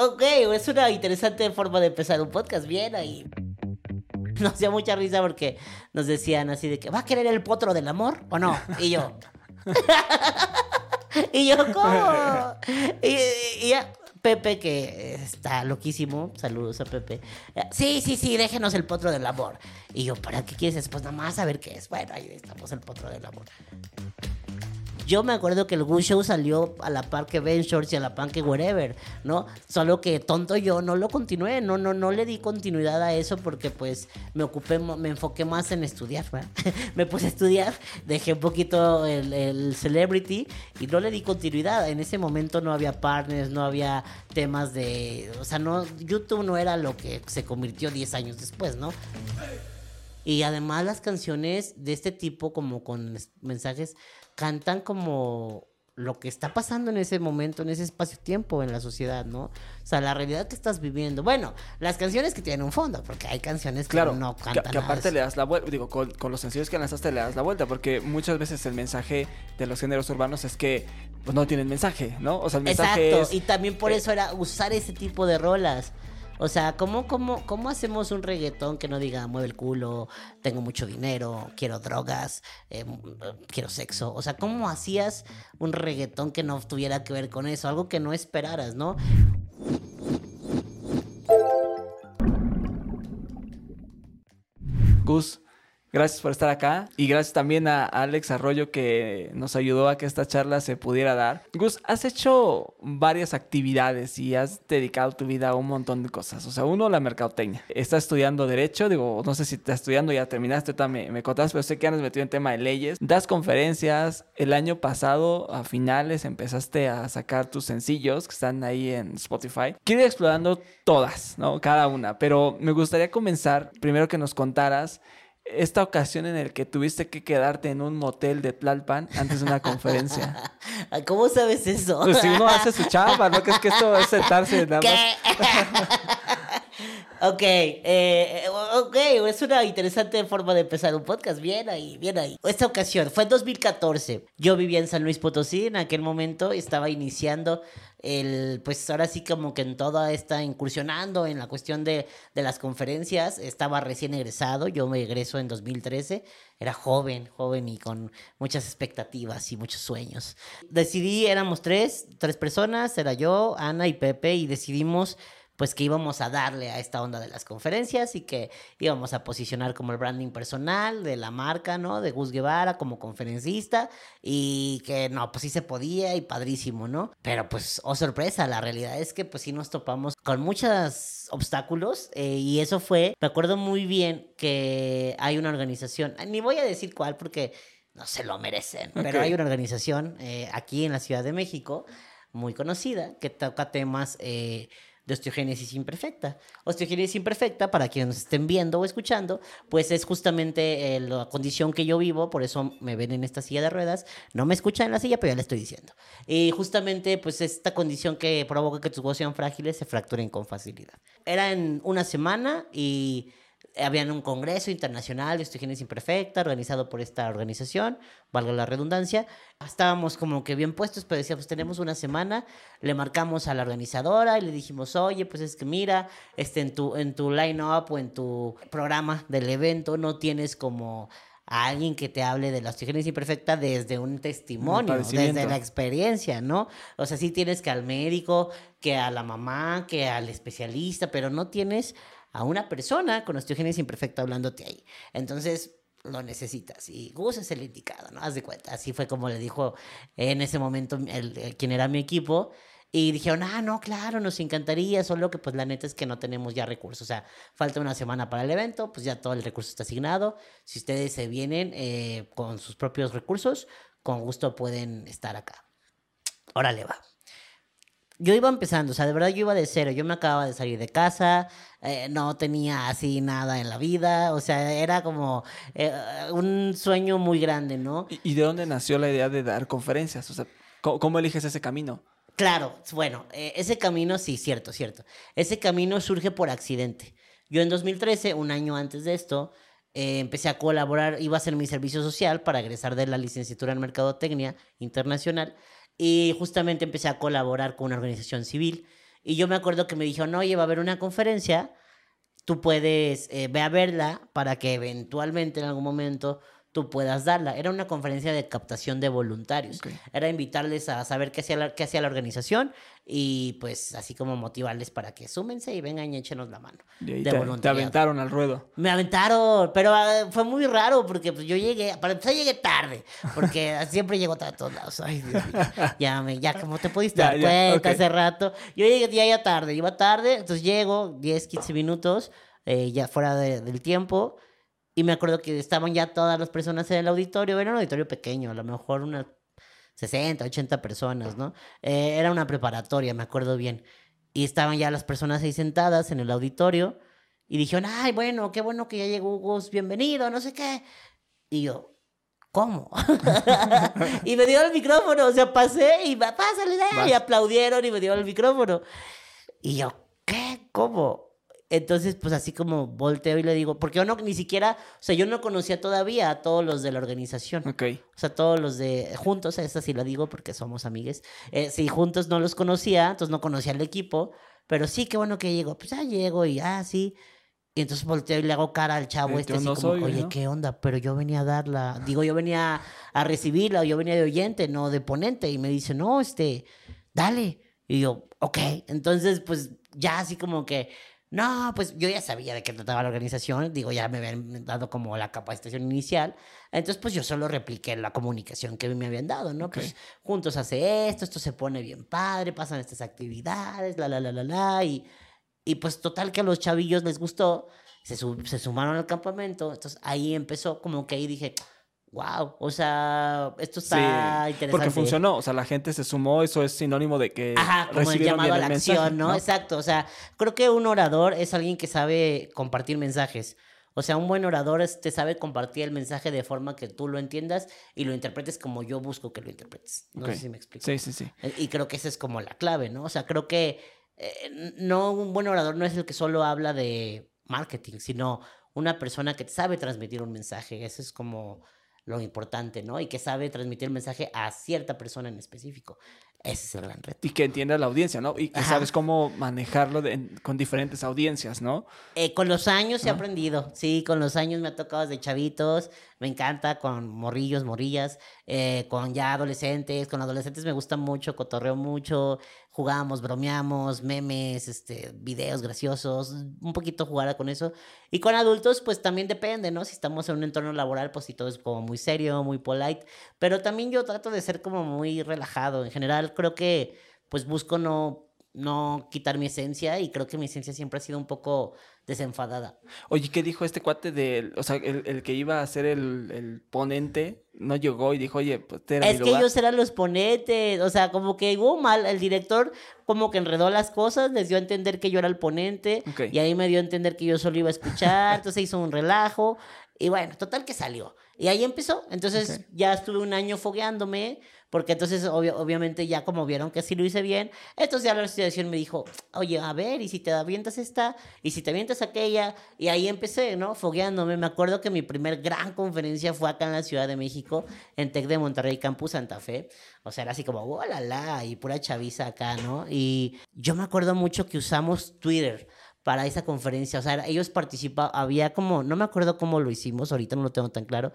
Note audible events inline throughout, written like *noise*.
ok, es una interesante forma de empezar un podcast. Bien ahí. *laughs* Nos dio mucha risa porque nos decían así de que, ¿va a querer el potro del amor o no? Y yo. *laughs* y yo, ¿cómo? *laughs* Y, y ya, Pepe, que está loquísimo, saludos a Pepe. Sí, sí, sí, déjenos el potro del amor. Y yo, ¿para qué quieres? Pues nada más a ver qué es. Bueno, ahí estamos, el potro del amor. Yo me acuerdo que el Goose Show salió a la par que Shorts y a la par que Wherever, ¿no? Solo que tonto yo no lo continué, no, no, no le di continuidad a eso porque pues me ocupé, me enfoqué más en estudiar, *laughs* me puse a estudiar, dejé un poquito el, el, celebrity y no le di continuidad. En ese momento no había partners, no había temas de, o sea, no, YouTube no era lo que se convirtió 10 años después, ¿no? Y además las canciones de este tipo, como con mensajes cantan como lo que está pasando en ese momento, en ese espacio-tiempo en la sociedad, ¿no? O sea, la realidad que estás viviendo. Bueno, las canciones que tienen un fondo, porque hay canciones que no cantan. Que, que aparte le das la vuelta, digo, con, los sencillos que lanzaste le das la vuelta, porque muchas veces el mensaje de los géneros urbanos es que pues, no tienen mensaje, ¿no? O sea, el mensaje Exacto, y también por eh, eso era usar ese tipo de rolas. O sea, ¿cómo, cómo, ¿cómo hacemos un reggaetón que no diga mueve el culo, tengo mucho dinero, quiero drogas, eh, quiero sexo? O sea, ¿cómo hacías un reggaetón que no tuviera que ver con eso? Algo que no esperaras, ¿no? Gus, Gracias por estar acá y gracias también a Alex Arroyo que nos ayudó a que esta charla se pudiera dar. Gus, has hecho varias actividades y has dedicado tu vida a un montón de cosas. O sea, uno, la mercadotecnia. Estás estudiando Derecho, digo, no sé si estás estudiando, ya terminaste, me, me contaste, pero sé que andas metido en tema de leyes. Das conferencias. El año pasado, a finales, empezaste a sacar tus sencillos que están ahí en Spotify. Quiero ir explorando todas, ¿no? Cada una, pero me gustaría comenzar primero que nos contaras esta ocasión en el que tuviste que quedarte en un motel de Tlalpan antes de una conferencia. *laughs* ¿Cómo sabes eso? Pues si uno hace su chamba, ¿no? Que es que esto es sentarse nada ¿Qué? Ok, eh, ok, es una interesante forma de empezar un podcast. Bien ahí, bien ahí. Esta ocasión fue en 2014. Yo vivía en San Luis Potosí en aquel momento, estaba iniciando el, pues ahora sí como que en toda esta incursionando en la cuestión de, de las conferencias, estaba recién egresado, yo me egreso en 2013, era joven, joven y con muchas expectativas y muchos sueños. Decidí, éramos tres, tres personas, era yo, Ana y Pepe, y decidimos pues que íbamos a darle a esta onda de las conferencias y que íbamos a posicionar como el branding personal de la marca, ¿no? De Gus Guevara como conferencista y que no, pues sí se podía y padrísimo, ¿no? Pero pues, oh sorpresa, la realidad es que pues sí nos topamos con muchos obstáculos eh, y eso fue, me acuerdo muy bien que hay una organización, ni voy a decir cuál porque no se lo merecen, pero hay una organización eh, aquí en la Ciudad de México muy conocida que toca temas... Eh, de osteogénesis imperfecta. Osteogénesis imperfecta, para quienes estén viendo o escuchando, pues es justamente eh, la condición que yo vivo, por eso me ven en esta silla de ruedas. No me escuchan en la silla, pero ya le estoy diciendo. Y justamente, pues esta condición que provoca que tus huesos sean frágiles se fracturen con facilidad. Era en una semana y habían un congreso internacional de osteogénesis imperfecta organizado por esta organización, valga la redundancia. Estábamos como que bien puestos, pero decíamos, tenemos una semana, le marcamos a la organizadora y le dijimos, oye, pues es que mira, este, en tu, en tu line-up o en tu programa del evento no tienes como a alguien que te hable de la osteogénesis imperfecta desde un testimonio, desde la experiencia, ¿no? O sea, sí tienes que al médico, que a la mamá, que al especialista, pero no tienes a una persona con osteogénesis imperfecta hablándote ahí. Entonces, lo necesitas y Gus es el indicado, ¿no? Haz de cuenta. Así fue como le dijo en ese momento el, quien era mi equipo. Y dijeron, ah, no, claro, nos encantaría, solo que pues la neta es que no tenemos ya recursos. O sea, falta una semana para el evento, pues ya todo el recurso está asignado. Si ustedes se vienen eh, con sus propios recursos, con gusto pueden estar acá. Órale, va yo iba empezando, o sea, de verdad yo iba de cero, yo me acababa de salir de casa, eh, no tenía así nada en la vida, o sea, era como eh, un sueño muy grande, ¿no? ¿Y, de dónde nació la idea de dar conferencias? O sea, ¿cómo, eliges ese camino? Claro, bueno, eh, ese camino, sí, cierto, cierto. Ese camino surge por accidente. Yo en 2013, un año antes de esto, empecé a colaborar, iba a hacer mi servicio social para egresar de la licenciatura en Mercadotecnia Internacional y justamente empecé a colaborar con una organización civil. Y yo me acuerdo que me dijeron, oye, va a haber una conferencia, tú puedes, eh, ve a verla para que eventualmente en algún momento tú puedas darla. Era una conferencia de captación de voluntarios. Ok. Era invitarles a saber qué hacía, la, qué hacía la organización y pues así como motivarles para que súmense y vengan y échenos la mano. Y ahí de te, te aventaron al ruedo. Me aventaron, pero ah, fue muy raro porque pues, yo llegué, para empezar llegué tarde, porque *laughs* siempre llego tarde a todos lados. Ay, Dios mío. Ya, me, ya como te pudiste Ya, dar ya, cuenta ok. hace rato. Yo llegué ya, ya tarde, iba tarde, entonces llego 10, 15 minutos, eh, ya fuera de- del tiempo, y me acuerdo que estaban ya todas las personas en el auditorio, era un auditorio pequeño, a lo mejor unas 60, 80 personas, ¿no? Eh, era una preparatoria, me acuerdo bien. Y estaban ya las personas ahí sentadas en el auditorio y dijeron, ay, bueno, qué bueno que ya llegó Gus, bienvenido, no sé qué. Y yo, ¿cómo? *laughs* y me dieron el micrófono, o sea, pasé y pásale, dale", y aplaudieron y me dieron el micrófono. Y yo, ¿qué? ¿Cómo? Entonces, pues así como volteo y le digo, porque yo no, ni siquiera, o sea, yo no conocía todavía a todos los de la organización. Ok. O sea, todos los de juntos, esa sí la digo porque somos amigues. Eh, sí, juntos no los conocía, entonces no conocía al equipo. Pero sí, qué bueno que llegó. Pues ya llego y ah, sí. Y entonces volteo y le hago cara al chavo Eh, este, así no como, soy, oye, ¿no? ¿qué onda? Pero yo venía a darla. Digo, yo venía a recibirla, yo venía de oyente, no de ponente. Y me dice, no, este, dale. Y yo, ok. Entonces, pues ya así como que, no, pues yo ya sabía de qué trataba la organización. Digo, ya me habían dado como la capacitación inicial. Entonces, pues yo solo repliqué la comunicación que me habían dado, ¿no? Ok. Pues juntos hace esto, esto se pone bien padre, pasan estas actividades, la, la, la, la, la. Y, y pues total que a los chavillos les gustó, se, se sumaron al campamento. Entonces ahí empezó como que ahí dije, wow, o sea, esto está Sí, interesante. porque funcionó. O sea, la gente se sumó. Eso es sinónimo de que Ajá, como el llamado a la mensaje, acción, ¿no? Exacto, o sea, creo que un orador es alguien que sabe compartir mensajes. O sea, un buen orador es- te sabe compartir el mensaje de forma que tú lo entiendas y lo interpretes como yo busco que lo interpretes. No sé si me explico. Sí, sí, sí. Y creo que esa es como la clave, ¿no? O sea, creo que eh, no un buen orador no es el que solo habla de marketing, sino una persona que sabe transmitir un mensaje. Eso es como lo importante, ¿no? Y que sabe transmitir el mensaje a cierta persona en específico. Ese es el gran reto. Y que entienda la audiencia, ¿no? Y que Ajá. sabes cómo manejarlo de- en- con diferentes audiencias, ¿no? Eh, con los años he aprendido, sí, con los años me ha tocado desde chavitos, me encanta con morrillos, morrillas, eh, con ya adolescentes, con adolescentes me gusta mucho, cotorreo mucho, jugamos, bromeamos, memes, este, videos graciosos, un poquito jugar con eso. Y con adultos, pues también depende, ¿no? Si estamos en un entorno laboral, pues sí, todo es como muy serio, muy polite, pero también yo trato de ser como muy relajado. En general, creo que pues busco no, no quitar mi esencia y creo que mi esencia siempre ha sido un poco desenfadada. Oye, ¿qué dijo este cuate del, o sea, el, el que iba a ser el, el ponente, no llegó y dijo, oye, pues te era mi Es que lugar"? ellos eran los ponentes, o sea, como que hubo mal, el director como que enredó las cosas, les dio a entender que yo era el ponente Ok. y ahí me dio a entender que yo solo iba a escuchar, entonces hizo un relajo y bueno, total que salió. Y ahí empezó, entonces ya estuve un año fogueándome, porque entonces obviamente ya como vieron que sí lo hice bien, entonces ya la asociación me dijo, oye, a ver, y si te avientas esta, y si te avientas aquella, y ahí empecé, ¿no? Fogueándome. Me acuerdo que mi primer gran conferencia fue acá en la Ciudad de México, en Tec de Monterrey, Campus Santa Fe. O sea, era así como, oh, la, la, y pura chaviza acá, ¿no? Y yo me acuerdo mucho que usamos Twitter para esa conferencia. O sea, ellos participaban, había como, no me acuerdo cómo lo hicimos, ahorita no lo tengo tan claro,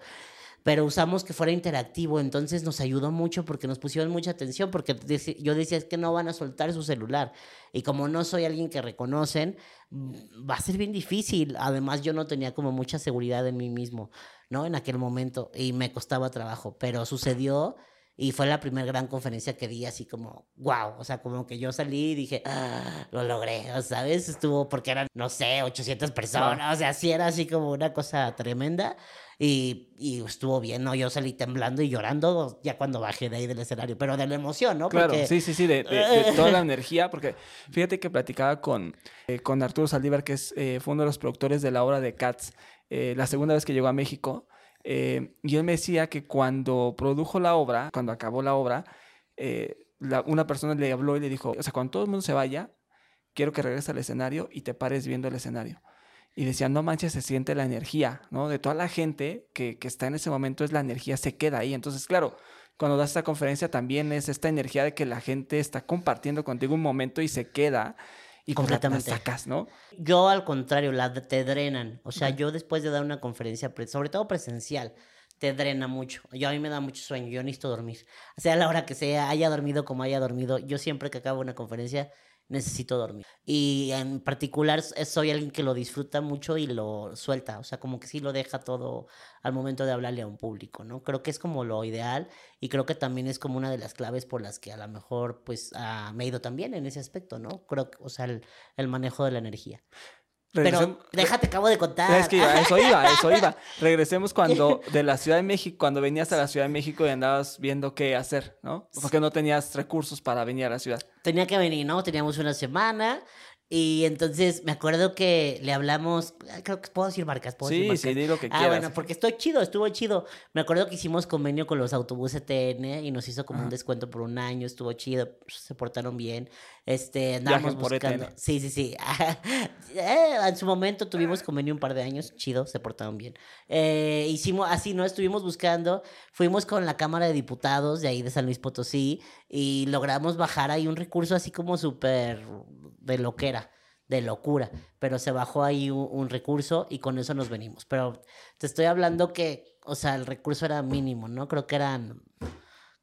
pero usamos que fuera interactivo, entonces nos ayudó mucho porque nos pusieron mucha atención, porque yo decía es que no van a soltar su celular, y como no soy alguien que reconocen, mm, va a ser bien difícil, además yo no tenía como mucha seguridad en mí mismo, ¿no? En aquel momento, y me costaba trabajo, pero sucedió, y fue la primera gran conferencia que di así como, wow, o sea, como que yo salí y dije, ah, lo logré, ¿sabes? Estuvo porque eran, no sé, 800 personas, o sea, sí era así como una cosa tremenda. Y, y estuvo bien, ¿no? Yo salí temblando y llorando ya cuando bajé de ahí del escenario, pero de la emoción, ¿no? Claro, Porque- sí, sí, sí, de, de- de *laughs* toda la energía, porque fíjate que platicaba con, eh, con Arturo Saldívar, que es, eh, fue uno de los productores de la obra de Cats, eh, la segunda vez que llegó a México, eh, y él me decía que cuando produjo la obra, cuando acabó la obra, eh, una persona le habló y le dijo, o sea, cuando todo el mundo se vaya, quiero que regreses al escenario y te pares viendo el escenario. Y decía, no manches, se siente la energía, ¿no? De toda la gente que, que está en ese momento, es la energía, se queda ahí. Entonces, claro, cuando das esta conferencia también es esta energía de que la gente está compartiendo contigo un momento y se queda y la- la Completamente. sacas, ¿no? Yo al contrario, la te drenan. O sea, yo después de dar una conferencia, sobre todo presencial, te drena mucho. Yo a mí me da mucho sueño, yo necesito dormir. Sea la hora que sea, haya dormido como haya dormido, yo siempre que acabo una conferencia necesito dormir. Y en particular soy alguien que lo disfruta mucho y lo suelta, o sea, como que sí lo deja todo al momento de hablarle a un público, ¿no? Creo que es como lo ideal y creo que también es como una de las claves por las que a lo mejor pues ah, me he ido también en ese aspecto, ¿no? Creo que, o sea, el manejo de la energía. Pero déjate, acabo de contar. Es que a eso iba, eso iba. *laughs* Regresemos cuando *laughs* de la Ciudad de México, cuando venías a la Ciudad de México y andabas viendo qué hacer, ¿no? Porque no tenías recursos para venir a la ciudad. Tenía que venir, ¿no? Teníamos una semana y entonces me acuerdo que le hablamos, ah, creo que puedo decir marcas, puedo decir Sí, marcas. sí, di lo que Ah, quieras. bueno, porque estoy chido, estuvo chido. Me acuerdo que hicimos convenio con los autobuses TN y nos hizo como un Ajá. descuento por un año, estuvo chido, se portaron bien. Este, andábamos por buscando. Sí, sí, sí. *laughs* Eh, en su momento tuvimos convenio un par de años, chido, se portaron bien. Eh, hicimos así, ¿no? Estuvimos buscando, fuimos con la Cámara de Diputados de ahí de San Luis Potosí y logramos bajar ahí un recurso así como súper de loquera, de locura, pero se bajó ahí un, recurso y con eso nos venimos. Pero te estoy hablando que, o sea, el recurso era mínimo, ¿no? Creo que eran...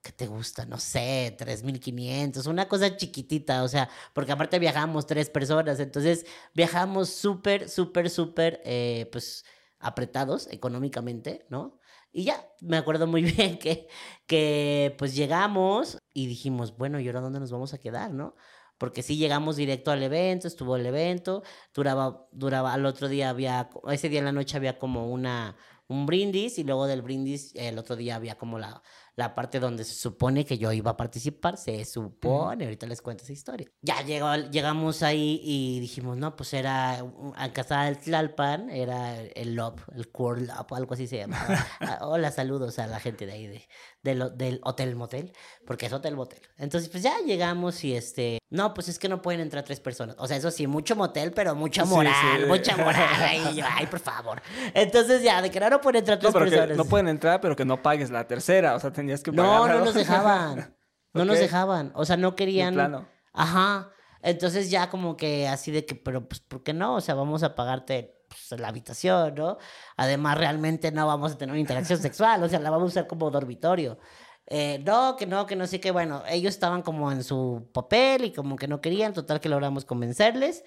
¿Qué te gusta? No sé, 3.500, una cosa chiquitita, o sea, porque aparte viajamos tres personas, entonces viajamos súper, súper, súper, eh, pues, apretados económicamente, ¿no? Y ya, me acuerdo muy *laughs* bien que, que pues llegamos y dijimos, bueno, ¿y ahora dónde nos vamos a quedar, no? Porque sí llegamos directo al evento, estuvo el evento, duraba, duraba, al otro día había, ese día en la noche había como una, un brindis y luego del brindis el otro día había como la, la parte donde se supone que yo iba a participar, se supone, ahorita les cuento esa historia. Ya llegó, llegamos ahí y dijimos, no, pues era a casa del Tlalpan, era el LOP, el Core LOP, algo así se llamaba. *laughs* Ah, Hola, saludos a la gente de ahí, de, del, del Hotel Motel, porque es Hotel Motel. Entonces, pues ya llegamos y este, no, pues es que no pueden entrar tres personas. O sea, eso sí, mucho motel, pero mucha moral, sí. mucha moral. Y yo, ay, por favor. Entonces ya, de que no, no pueden entrar No, tres que personas. no pueden entrar, pero que no pagues la tercera. O sea, tenías que pagar. No, no nos *laughs* dejaban. No nos dejaban. O sea, no querían. plano. Ajá. Entonces ya como que así de que, pero pues, ¿por qué no? O sea, vamos a pagarte pues, la habitación, ¿no? Además, realmente no vamos a tener una interacción *laughs* sexual, o sea, la vamos a usar como dormitorio. Eh, no, que no, que no sé qué. Bueno, ellos estaban como en su papel y como que no querían, total que logramos convencerles.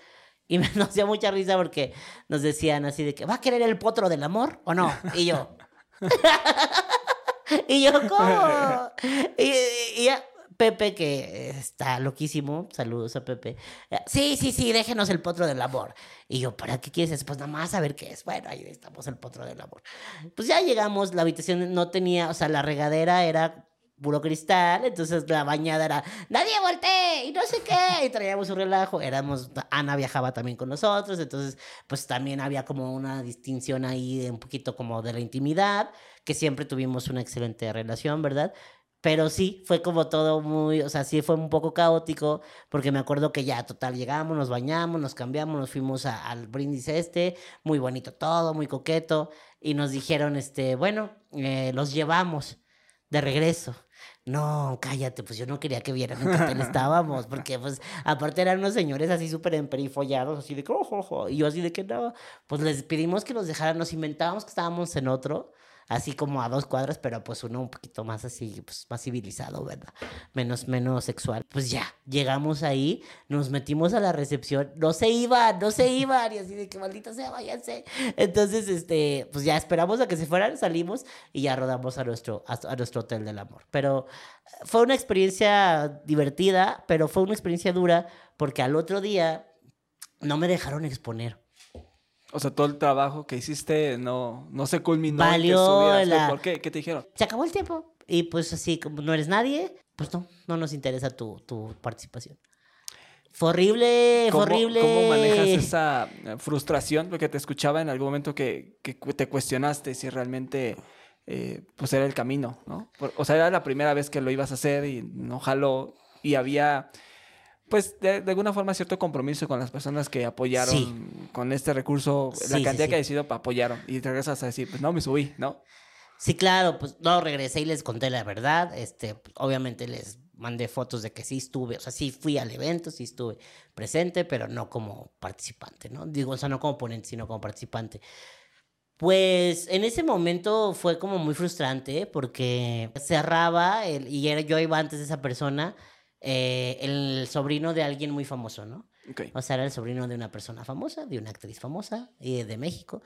Y me *laughs* nos dio mucha risa porque nos decían así de que, ¿va a querer el potro del amor o no? Y yo, *laughs* y yo, *laughs* ¿cómo? Y, y ya, Pepe, que está loquísimo, saludos a Pepe. Sí, sí, sí, déjenos el potro del amor. Y yo, ¿para qué quieres? Pues nada más a ver qué es. Bueno, ahí estamos el potro del amor. Pues ya llegamos, la habitación no tenía, o sea, la regadera era puro cristal, entonces la bañada era, nadie voltee y no sé qué, y traíamos un relajo, éramos, Ana viajaba también con nosotros, entonces pues también había como una distinción ahí de un poquito como de la intimidad, que siempre tuvimos una excelente relación, ¿verdad? Pero sí, fue como todo muy, o sea, sí fue un poco caótico, porque me acuerdo que ya, total, llegamos, nos bañamos, nos cambiamos, nos fuimos a- al brindis este, muy bonito todo, muy coqueto, y nos dijeron, este, bueno, eh, los llevamos de regreso. No, cállate, pues yo no quería que vieran en qué hotel *laughs* estábamos, porque pues aparte eran unos señores así súper emperifollados, así de que, ojo, ojo, y yo así de que no, pues les pedimos que nos dejaran, nos inventábamos que estábamos en otro, así como a dos cuadras, pero pues uno un poquito más así, pues más civilizado, ¿verdad? Menos, menos sexual. Pues ya, llegamos ahí, nos metimos a la recepción, no se iban, no se iban, y así de que maldita sea, váyanse. Entonces, este, pues ya esperamos a que se fueran, salimos y ya rodamos a nuestro, a, nuestro hotel del amor. Pero fue una experiencia divertida, pero fue una experiencia dura, porque al otro día no me dejaron exponer. O sea, todo el trabajo que hiciste no, no se culminó. en que Valió la- ¿Por qué? ¿Qué te dijeron? se acabó el tiempo. Y pues así, como no eres nadie, pues no, no nos interesa tu, tu participación. Fue horrible, fue ¿Cómo, horrible. ¿Cómo manejas esa eh, frustración? Porque te escuchaba en algún momento que, que te cuestionaste si realmente eh, pues era el camino, ¿no? O sea, era la primera vez que lo ibas a hacer y no jaló. Y había, pues, de, de alguna forma cierto compromiso con las personas que apoyaron Sí. con este recurso, Sí, la cantidad sí. que ha sido apoyaron. Y te regresas a decir, pues no, me subí, ¿no? Sí, claro, pues no, regresé y les conté la verdad. Este, obviamente les mandé fotos de que sí estuve, o sea, sí fui al evento, sí estuve presente, pero no como participante, ¿no? Digo, o sea, no como ponente, sino como participante. Pues en ese momento fue como muy frustrante porque cerraba, el, y era, yo iba antes de esa persona, eh, el sobrino de alguien muy famoso, ¿no? Ok. O sea, era el sobrino de una persona famosa, de una actriz famosa y de México.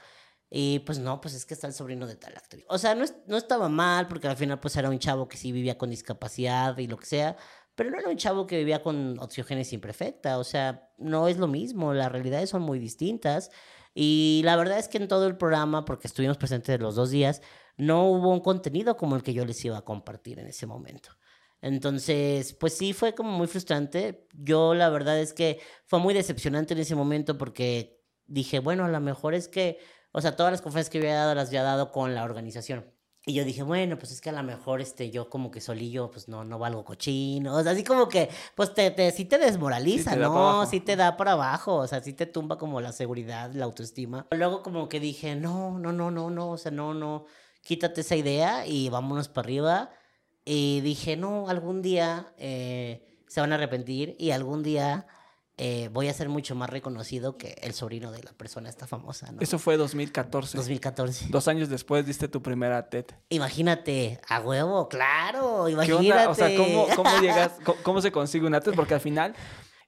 Y pues no, pues es que está el sobrino de tal actriz. O sea, no, es- no estaba mal porque al final pues era un chavo que sí vivía con discapacidad y lo que sea, pero no era un chavo que vivía con oxigénesis imperfecta. O sea, no es lo mismo, las realidades son muy distintas. Y la verdad es que en todo el programa, porque estuvimos presentes los dos días, no hubo un contenido como el que yo les iba a compartir en ese momento. Entonces, pues sí, fue como muy frustrante. Yo la verdad es que fue muy decepcionante en ese momento porque dije, bueno, a lo mejor es que, o sea, todas las conferencias que había dado las había dado con la organización. Y yo dije, bueno, pues es que a lo mejor este, yo como que solillo, pues no, no valgo cochino. O sea, así como que, pues te, te, sí te desmoraliza, Sí te ¿no? Sí te da para abajo, o sea, sí te tumba como la seguridad, la autoestima. Luego como que dije, no, no, no, no, no, o sea, no, no, quítate esa idea y vámonos para arriba. Y dije, no, algún día eh, se van a arrepentir y algún día eh, voy a ser mucho más reconocido que el sobrino de la persona esta famosa, ¿no? Eso fue 2014. 2014. Dos años después diste tu primera TED. Imagínate, a huevo, claro, ¿Qué imagínate. onda? O sea, ¿cómo, cómo *laughs* llegas? ¿Cómo, cómo se consigue una TED? Porque al final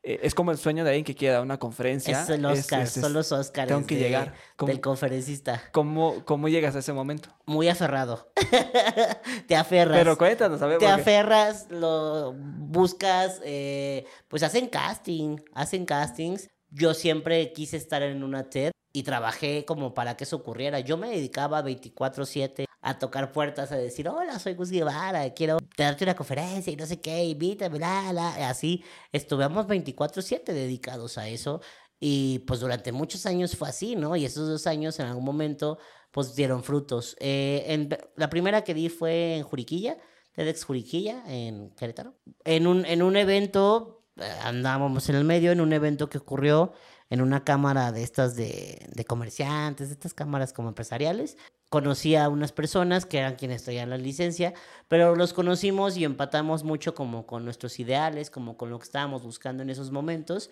eh, es como el sueño de alguien que quiere dar una conferencia. Es el Oscar, es- es- son los Oscars tengo que de- llegar. ¿Cómo- del conferencista. ¿Cómo, ¿Cómo llegas a ese momento? Muy aferrado. *laughs* te aferras. Pero cuéntanos, a ver. te aferras, lo buscas, eh, pues hacen casting, hacen castings. Yo siempre quise estar en una TED y trabajé como para que eso ocurriera. Yo me dedicaba 24/7 a tocar puertas, a decir, hola, soy Gus Guevara, quiero darte una conferencia y no sé qué, invítame, la, la. Así, estuvimos 24/7 dedicados a eso. Y pues durante muchos años fue así, ¿no? Y esos dos años en algún momento pues dieron frutos. Eh, la primera que di fue en Juriquilla, TEDx Juriquilla, en Querétaro. En un, en un evento, eh, andábamos en el medio, en un evento que ocurrió en una cámara de estas de, de comerciantes, de estas cámaras como empresariales. Conocí a unas personas que eran quienes traían la licencia, pero los conocimos y empatamos mucho como con nuestros ideales, como con lo que estábamos buscando en esos momentos.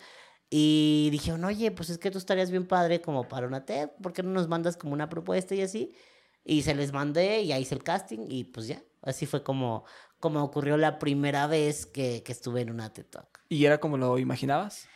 Y dijeron, oye, pues es que tú estarías bien padre como para una TED, ¿por qué no nos mandas como una propuesta y así? Y se les mandé y ahí hice el casting y pues ya, así fue como, como ocurrió la primera vez que, que estuve en una TED Talk. ¿Y era como lo imaginabas?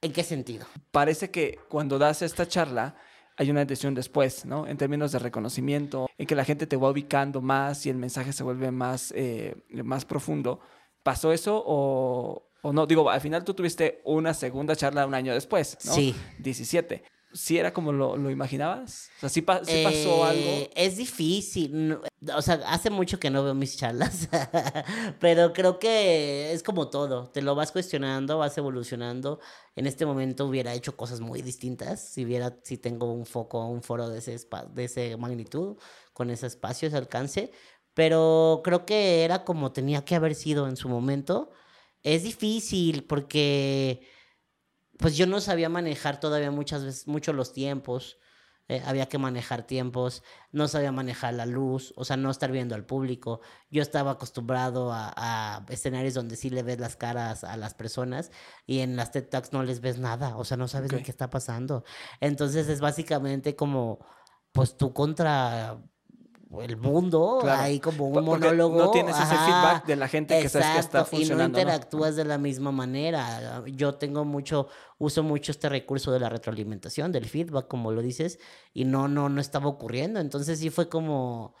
¿En qué sentido? Parece que cuando das esta charla hay una decisión después, ¿no? En términos de reconocimiento, en que la gente te va ubicando más y el mensaje se vuelve más, eh, más profundo. ¿Pasó eso o, o no? Digo, al final tú tuviste una segunda charla un año después, ¿no? Sí. 17. ¿Sí era como lo, lo imaginabas? O sea, ¿sí, pa- sí pasó Eh, algo? Es difícil. o sea, hace mucho que no veo mis charlas. *laughs* pero creo que es como todo. Te lo vas cuestionando, vas evolucionando. En este momento hubiera hecho cosas muy distintas. Si hubiera, si tengo un foco, un foro de ese, de ese magnitud, con ese espacio, ese alcance. Pero creo que era como tenía que haber sido en su momento. Es difícil porque pues yo no sabía manejar todavía muchas veces, mucho los tiempos. eh, había que manejar tiempos, no sabía manejar la luz, o sea, no estar viendo al público. Yo estaba acostumbrado a, a escenarios donde sí le ves las caras a las personas y en las TED Talks no les ves nada, o sea, no sabes Ok. ni qué está pasando. Entonces es básicamente como, pues tú contra el mundo, Claro. hay como un porque monólogo. no tienes ese feedback de la gente que sabes que está funcionando, Y ¿no? no interactúas de la misma manera. Yo tengo mucho, uso mucho este recurso de la retroalimentación, del feedback, como lo dices, y no, no, no estaba ocurriendo. Entonces sí fue como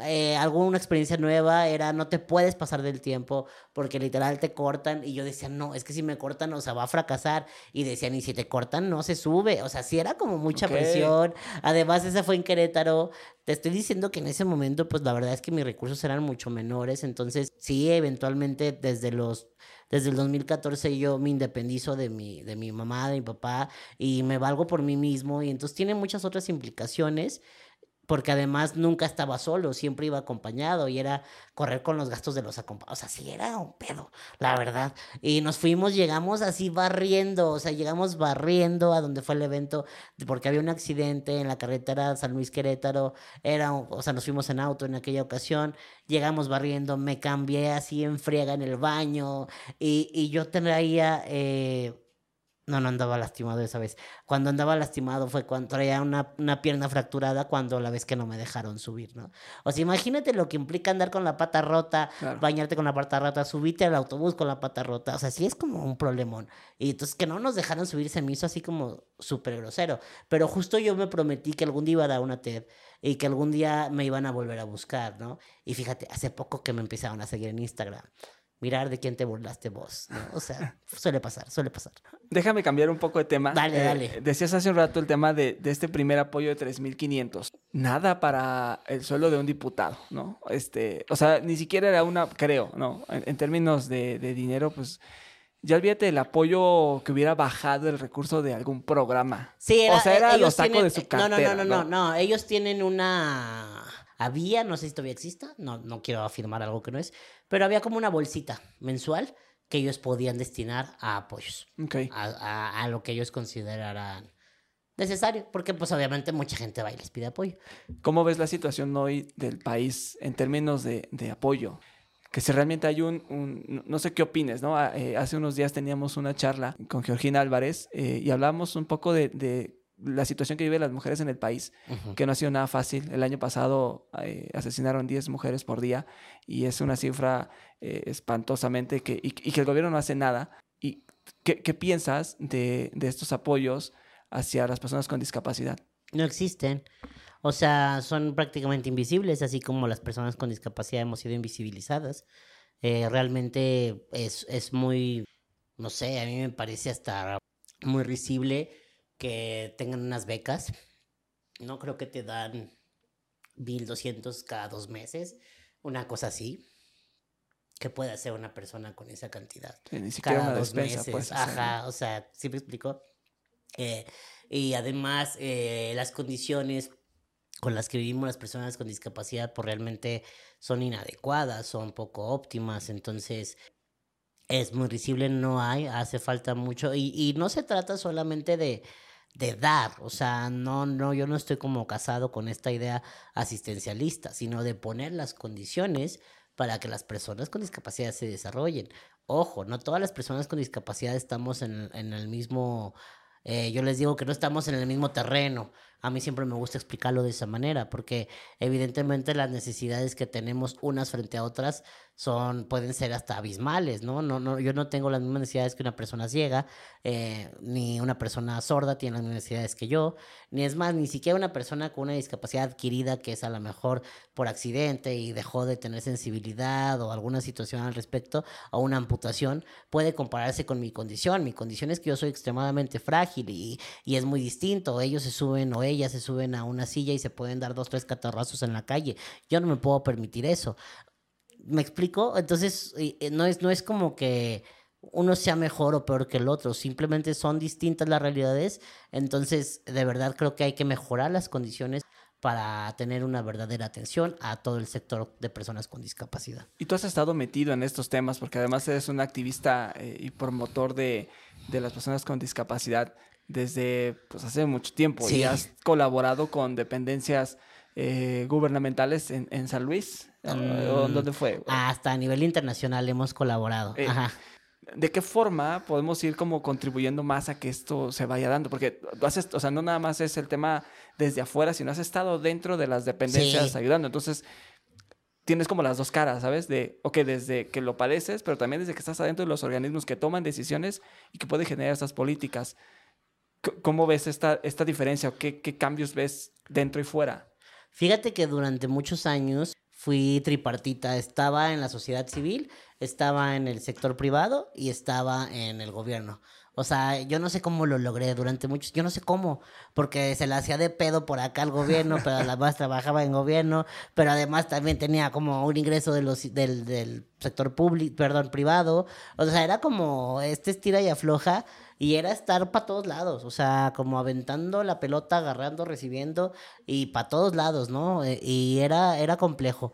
eh, alguna experiencia nueva, era no te puedes pasar del tiempo porque literal te cortan y yo decía, no, es que si me cortan, o sea, va a fracasar. Y decían, y si te cortan, no se sube. O sea, sí era como mucha Ok. presión. Además, esa fue en Querétaro. Te estoy diciendo que en ese momento, pues la verdad es que mis recursos eran mucho menores. Entonces, sí, eventualmente desde los desde el 2014 yo me independizo de mi, de mi mamá, de mi papá, y me valgo por mí mismo. Y entonces tiene muchas otras implicaciones. Porque además nunca estaba solo, siempre iba acompañado y era correr con los gastos de los acompañados. O sea, sí era un pedo, la verdad. Y nos fuimos, llegamos así barriendo, o sea, llegamos barriendo a donde fue el evento, porque había un accidente en la carretera San Luis Querétaro, era, o sea, nos fuimos en auto en aquella ocasión, llegamos barriendo, me cambié así en friega en el baño y, y yo traía... Eh, no, no andaba lastimado esa vez. Cuando andaba lastimado fue cuando traía una, una, pierna fracturada cuando la vez que no me dejaron subir, ¿no? O sea, imagínate lo que implica andar con la pata rota, bañarte con la pata rota, subirte al autobús con la pata rota. O sea, sí es como un problemón. Y entonces que no nos dejaron subir se me hizo así como súper grosero. Pero justo yo me prometí que algún día iba a dar una TED y que algún día me iban a volver a buscar, ¿no? Y fíjate, hace poco que me empezaron a seguir en Instagram mirar de quién te burlaste vos. ¿no? O sea, *laughs* suele pasar, suele pasar. Déjame cambiar un poco de tema. Dale, Eh, dale. Decías hace un rato el tema de, de este primer apoyo de 3.500. Nada para el sueldo de un diputado, ¿no? Este, o sea, ni siquiera era una, creo, ¿no? En, en términos de, de dinero, pues ya olvídate el apoyo que hubiera bajado el recurso de algún programa. Sí, era, o sea, era ellos lo saco tienen- de su eh, no, no, cartera. no, no, no, no, ellos tienen una... Había, no sé si todavía exista, no, no quiero afirmar algo que no es, pero había como una bolsita mensual que ellos podían destinar a apoyos, Ok. a, a- a lo que ellos consideraran necesario, porque pues obviamente mucha gente va y les pide apoyo. ¿Cómo ves la situación hoy del país en términos de, de apoyo? Que si realmente hay un, un- no sé qué opines, ¿no? Ah, eh, hace unos días teníamos una charla con Georgina Álvarez eh, y hablábamos un poco de, de la situación que viven las mujeres en el país, Ujú. que no ha sido nada fácil. El año pasado eh, asesinaron 10 mujeres por día y es una cifra eh, espantosamente que, y, y que el gobierno no hace nada. ¿Y qué, qué piensas de, de estos apoyos hacia las personas con discapacidad? No existen. O sea, son prácticamente invisibles, así como las personas con discapacidad hemos sido invisibilizadas. Eh, realmente es, es muy, no sé, a mí me parece hasta muy risible que tengan unas becas. No creo que te dan 1.200 cada dos meses, una cosa así. ¿Qué puede hacer una persona con esa cantidad? Ni siquiera cada una dos despensa, meses. pues. Ajá, o sea, ¿sí me explico? Eh, y además, eh, las condiciones con las que vivimos las personas con discapacidad, pues realmente son inadecuadas, son poco óptimas, entonces es muy risible, no hay, hace falta mucho, y, y no se trata solamente de, de dar, o sea, no, no, yo no estoy como casado con esta idea asistencialista, sino de poner las condiciones para que las personas con discapacidad se desarrollen. Ojo, no todas las personas con discapacidad estamos en, en el mismo, eh, yo les digo que no estamos en el mismo terreno. A mí siempre me gusta explicarlo de esa manera, porque evidentemente las necesidades que tenemos unas frente a otras son, pueden ser hasta abismales, ¿no? No, no, yo no tengo las mismas necesidades que una persona ciega, eh, ni una persona sorda tiene las mismas necesidades que yo, ni es más, ni siquiera una persona con una discapacidad adquirida que es a lo mejor por accidente y dejó de tener sensibilidad o alguna situación al respecto, o una amputación, puede compararse con mi condición. Mi condición es que yo soy extremadamente frágil y, y es muy distinto. Ellos se suben o ellas se suben a una silla y se pueden dar dos, tres catarrazos en la calle. Yo no me puedo permitir eso. ¿Me explico? Entonces, y no es, no es como que uno sea mejor o peor que el otro, simplemente son distintas las realidades. Entonces, de verdad creo que hay que mejorar las condiciones para tener una verdadera atención a todo el sector de personas con discapacidad. Y tú has estado metido en estos temas porque además eres un activista eh, y promotor de, de las personas con discapacidad desde pues, hace mucho tiempo Sí. y has colaborado con dependencias eh, gubernamentales en, en San Luis. ¿O Mm, ¿Dónde fue? Hasta a nivel internacional hemos colaborado. Eh, Ajá. ¿De qué forma podemos ir como contribuyendo más a que esto se vaya dando? Porque tú haces, o sea, no nada más es el tema desde afuera, sino has estado dentro de las dependencias Sí. ayudando. Entonces, tienes como las dos caras, ¿sabes? De, ok, desde que lo padeces, pero también desde que estás adentro de los organismos que toman decisiones y que pueden generar estas políticas. ¿Cómo ves esta, esta diferencia o qué, qué cambios ves dentro y fuera? Fíjate que durante muchos años fui tripartita. Estaba en la sociedad civil, estaba en el sector privado y estaba en el gobierno. O sea, yo no sé cómo lo logré durante muchos, yo no sé cómo, porque se le hacía de pedo por acá al gobierno, *laughs* pero además trabajaba en gobierno, pero además también tenía como un ingreso de los, del, del sector público, perdón, privado. O sea, era como este estira y afloja y era estar para todos lados, o sea, como aventando la pelota, agarrando, recibiendo y para todos lados, ¿no? Eh, y era, era complejo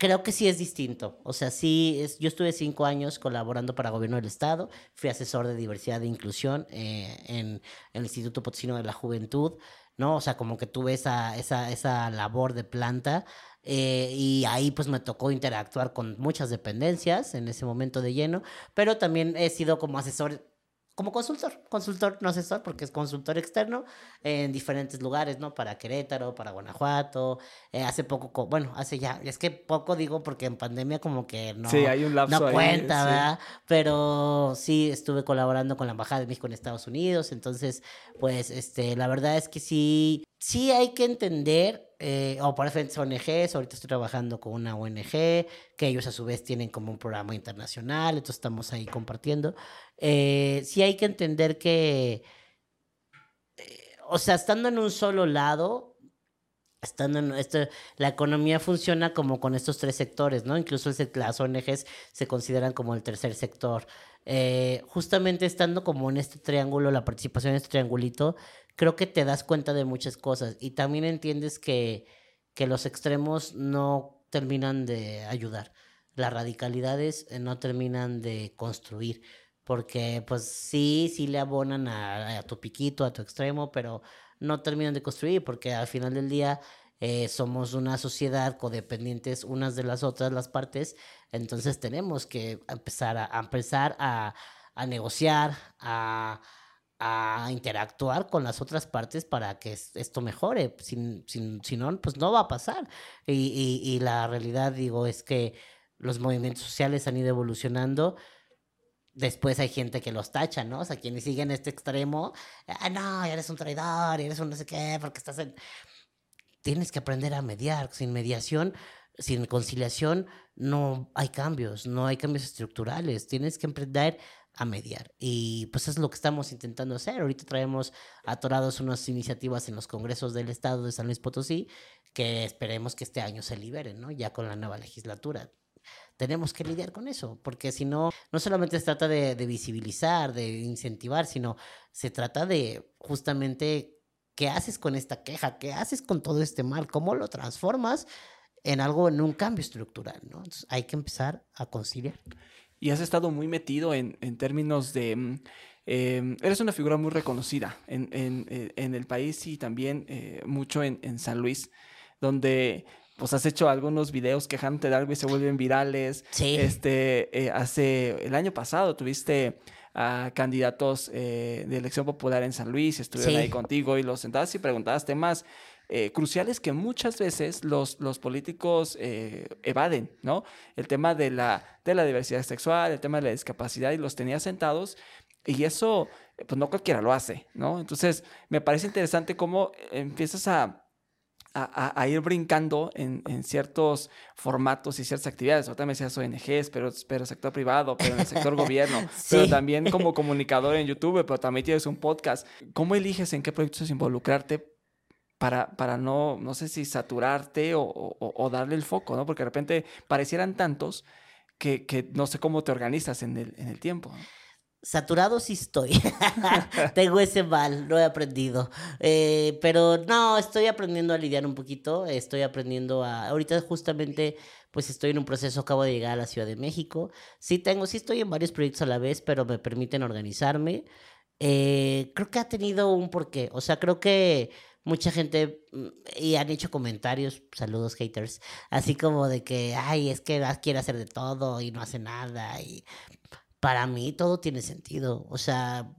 creo que sí es distinto. O sea, sí, es, yo estuve cinco años colaborando para gobierno del Estado, fui asesor de diversidad e inclusión eh, en, el Instituto Potosino de la Juventud, ¿no? O sea, como que tuve esa, esa, esa labor de planta. Eh, y ahí pues me tocó interactuar con muchas dependencias en ese momento de lleno, pero también he sido como asesor como consultor, consultor, no asesor, porque es consultor externo en diferentes lugares, ¿no? Para Querétaro, para Guanajuato, eh, hace poco, bueno, hace ya, es que poco digo porque en pandemia como que no, sí, hay un lapso no cuenta, ¿verdad? Pero sí estuve colaborando con la Embajada de México en Estados Unidos, entonces, pues, este, la verdad es que sí, sí hay que entender eh, o por diferentes ONGs, ahorita estoy trabajando con una ONG, que ellos a su vez tienen como un programa internacional, entonces estamos ahí compartiendo. Eh, sí hay que entender que, eh, o sea, estando en un solo lado, estando en esto, la economía funciona como con estos tres sectores, ¿no? Incluso las ONGs se consideran como el tercer sector. Eh, justamente estando como en este triángulo, la participación en este triangulito, creo que te das cuenta de muchas cosas y también entiendes que, que los extremos no terminan de ayudar. Las radicalidades eh, no terminan de construir, porque pues sí, sí le abonan a, tu piquito, a tu extremo, pero no terminan de construir, porque al final del día eh, somos una sociedad codependientes unas de las otras, las partes, entonces tenemos que empezar a, empezar a, a negociar, a a interactuar con las otras partes para que esto mejore. Si, si, no, pues no va a pasar. Y, y, la realidad, digo, es que los movimientos sociales han ido evolucionando. Después hay gente que los tacha, ¿no? O sea, quienes siguen este extremo, ah, no, eres un traidor, eres un no sé qué, porque estás en... Tienes que aprender a mediar. Sin mediación, sin conciliación, no hay cambios, no hay cambios estructurales. Tienes que aprender a mediar. Y pues es lo que estamos intentando hacer. Ahorita traemos atorados unas iniciativas en los congresos del estado de San Luis Potosí que esperemos que este año se liberen, ¿no? Ya con la nueva legislatura. Tenemos que lidiar con eso, porque si no, no solamente se trata de, de visibilizar, de incentivar, sino se trata de justamente qué haces con esta queja, qué haces con todo este mal, cómo lo transformas en algo, en un cambio estructural, ¿no? Entonces hay que empezar a conciliar y has estado muy metido en, en términos de... Mm, em, eres una figura muy reconocida en, en, eh, en el país y también eh, mucho en, San Luis, donde pues has hecho algunos videos quejándote de algo y se vuelven virales. Sí. Este, eh, hace el año pasado tuviste a candidatos de elección popular en San Luis, estuvieron ahí contigo y los sentabas y preguntabas temas eh, cruciales que muchas veces los, los políticos eh, evaden, ¿no? El tema de la, de la diversidad sexual, el tema de la discapacidad, y los tenía sentados, y eso, pues no cualquiera lo hace, ¿no? Entonces, me parece interesante cómo empiezas a, a, ir brincando en, en, ciertos formatos y ciertas actividades. Ahorita me decías ONGs, pero, pero sector privado, pero en el sector *laughs* gobierno, pero también como comunicador en YouTube, pero también tienes un podcast. ¿Cómo eliges en qué proyectos involucrarte para, para no, no sé si saturarte o, o, darle el foco, ¿no? Porque de repente parecieran tantos que, que no sé cómo te organizas en el, en el tiempo. Saturado sí estoy. *laughs* Tengo ese mal, lo he aprendido. Eh, pero no, estoy aprendiendo a lidiar un poquito. Estoy aprendiendo a. Ahorita justamente, pues estoy en un proceso, acabo de llegar a la Ciudad de México. Sí tengo, sí estoy en varios proyectos a la vez, pero me permiten organizarme. Eh, creo que ha tenido un porqué. O sea, creo que mucha gente mm, y han hecho comentarios, saludos haters, así como de que, ay, es que quiere hacer de todo y no hace nada. Y para mí todo tiene sentido. O sea,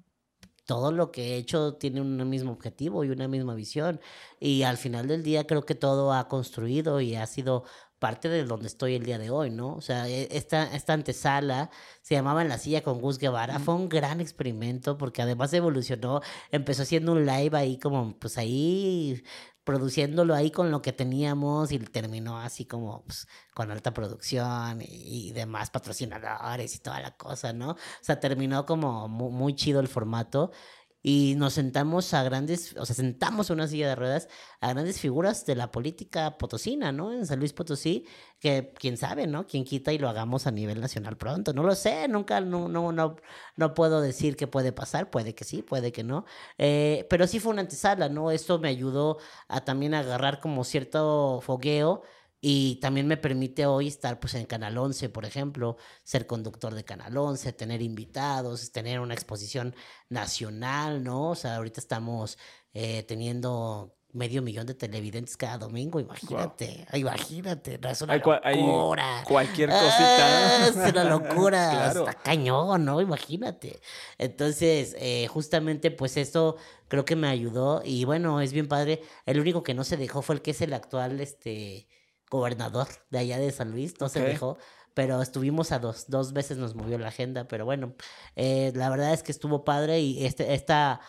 todo lo que he hecho tiene un mismo objetivo y una misma visión. Y al final del día creo que todo ha construido y ha sido parte de donde estoy el día de hoy, ¿no? O sea, e, esta, esta antesala se llamaba En la silla con Gus Guevara, fue un gran experimento porque además evolucionó, empezó haciendo un live ahí como, pues ahí produciéndolo ahí con lo que teníamos y terminó así como pues, con alta producción y, demás patrocinadores y toda la cosa, ¿no? O sea, terminó como muy chido el formato y nos sentamos a grandes, o sea, sentamos en una silla de ruedas a grandes figuras de la política potosina, ¿no? En San Luis Potosí, que quién sabe, ¿no? Quién quita y lo hagamos a nivel nacional pronto, no lo sé, nunca, no, no, no, no puedo decir que puede pasar, puede que sí, puede que no, eh, pero sí fue una antesala, ¿no? Esto me ayudó a también agarrar como cierto fogueo y también me permite hoy estar pues en Canal 11, por ejemplo, ser conductor de Canal 11, tener invitados, tener una exposición nacional, ¿no? O sea, ahorita estamos eh, teniendo medio millón de televidentes cada domingo, imagínate, imagínate, no es una locura. cualquier cosita. Ah, es una locura, *laughs* está cañón, ¿no? Imagínate. Entonces, eh, justamente, pues esto creo que me ayudó y bueno, es bien padre. El único que no se dejó fue el que es el actual, este gobernador de allá de San Luis, no se dejó, pero estuvimos a dos, dos veces nos movió la agenda, pero bueno, eh, la verdad es que estuvo padre y este, esta,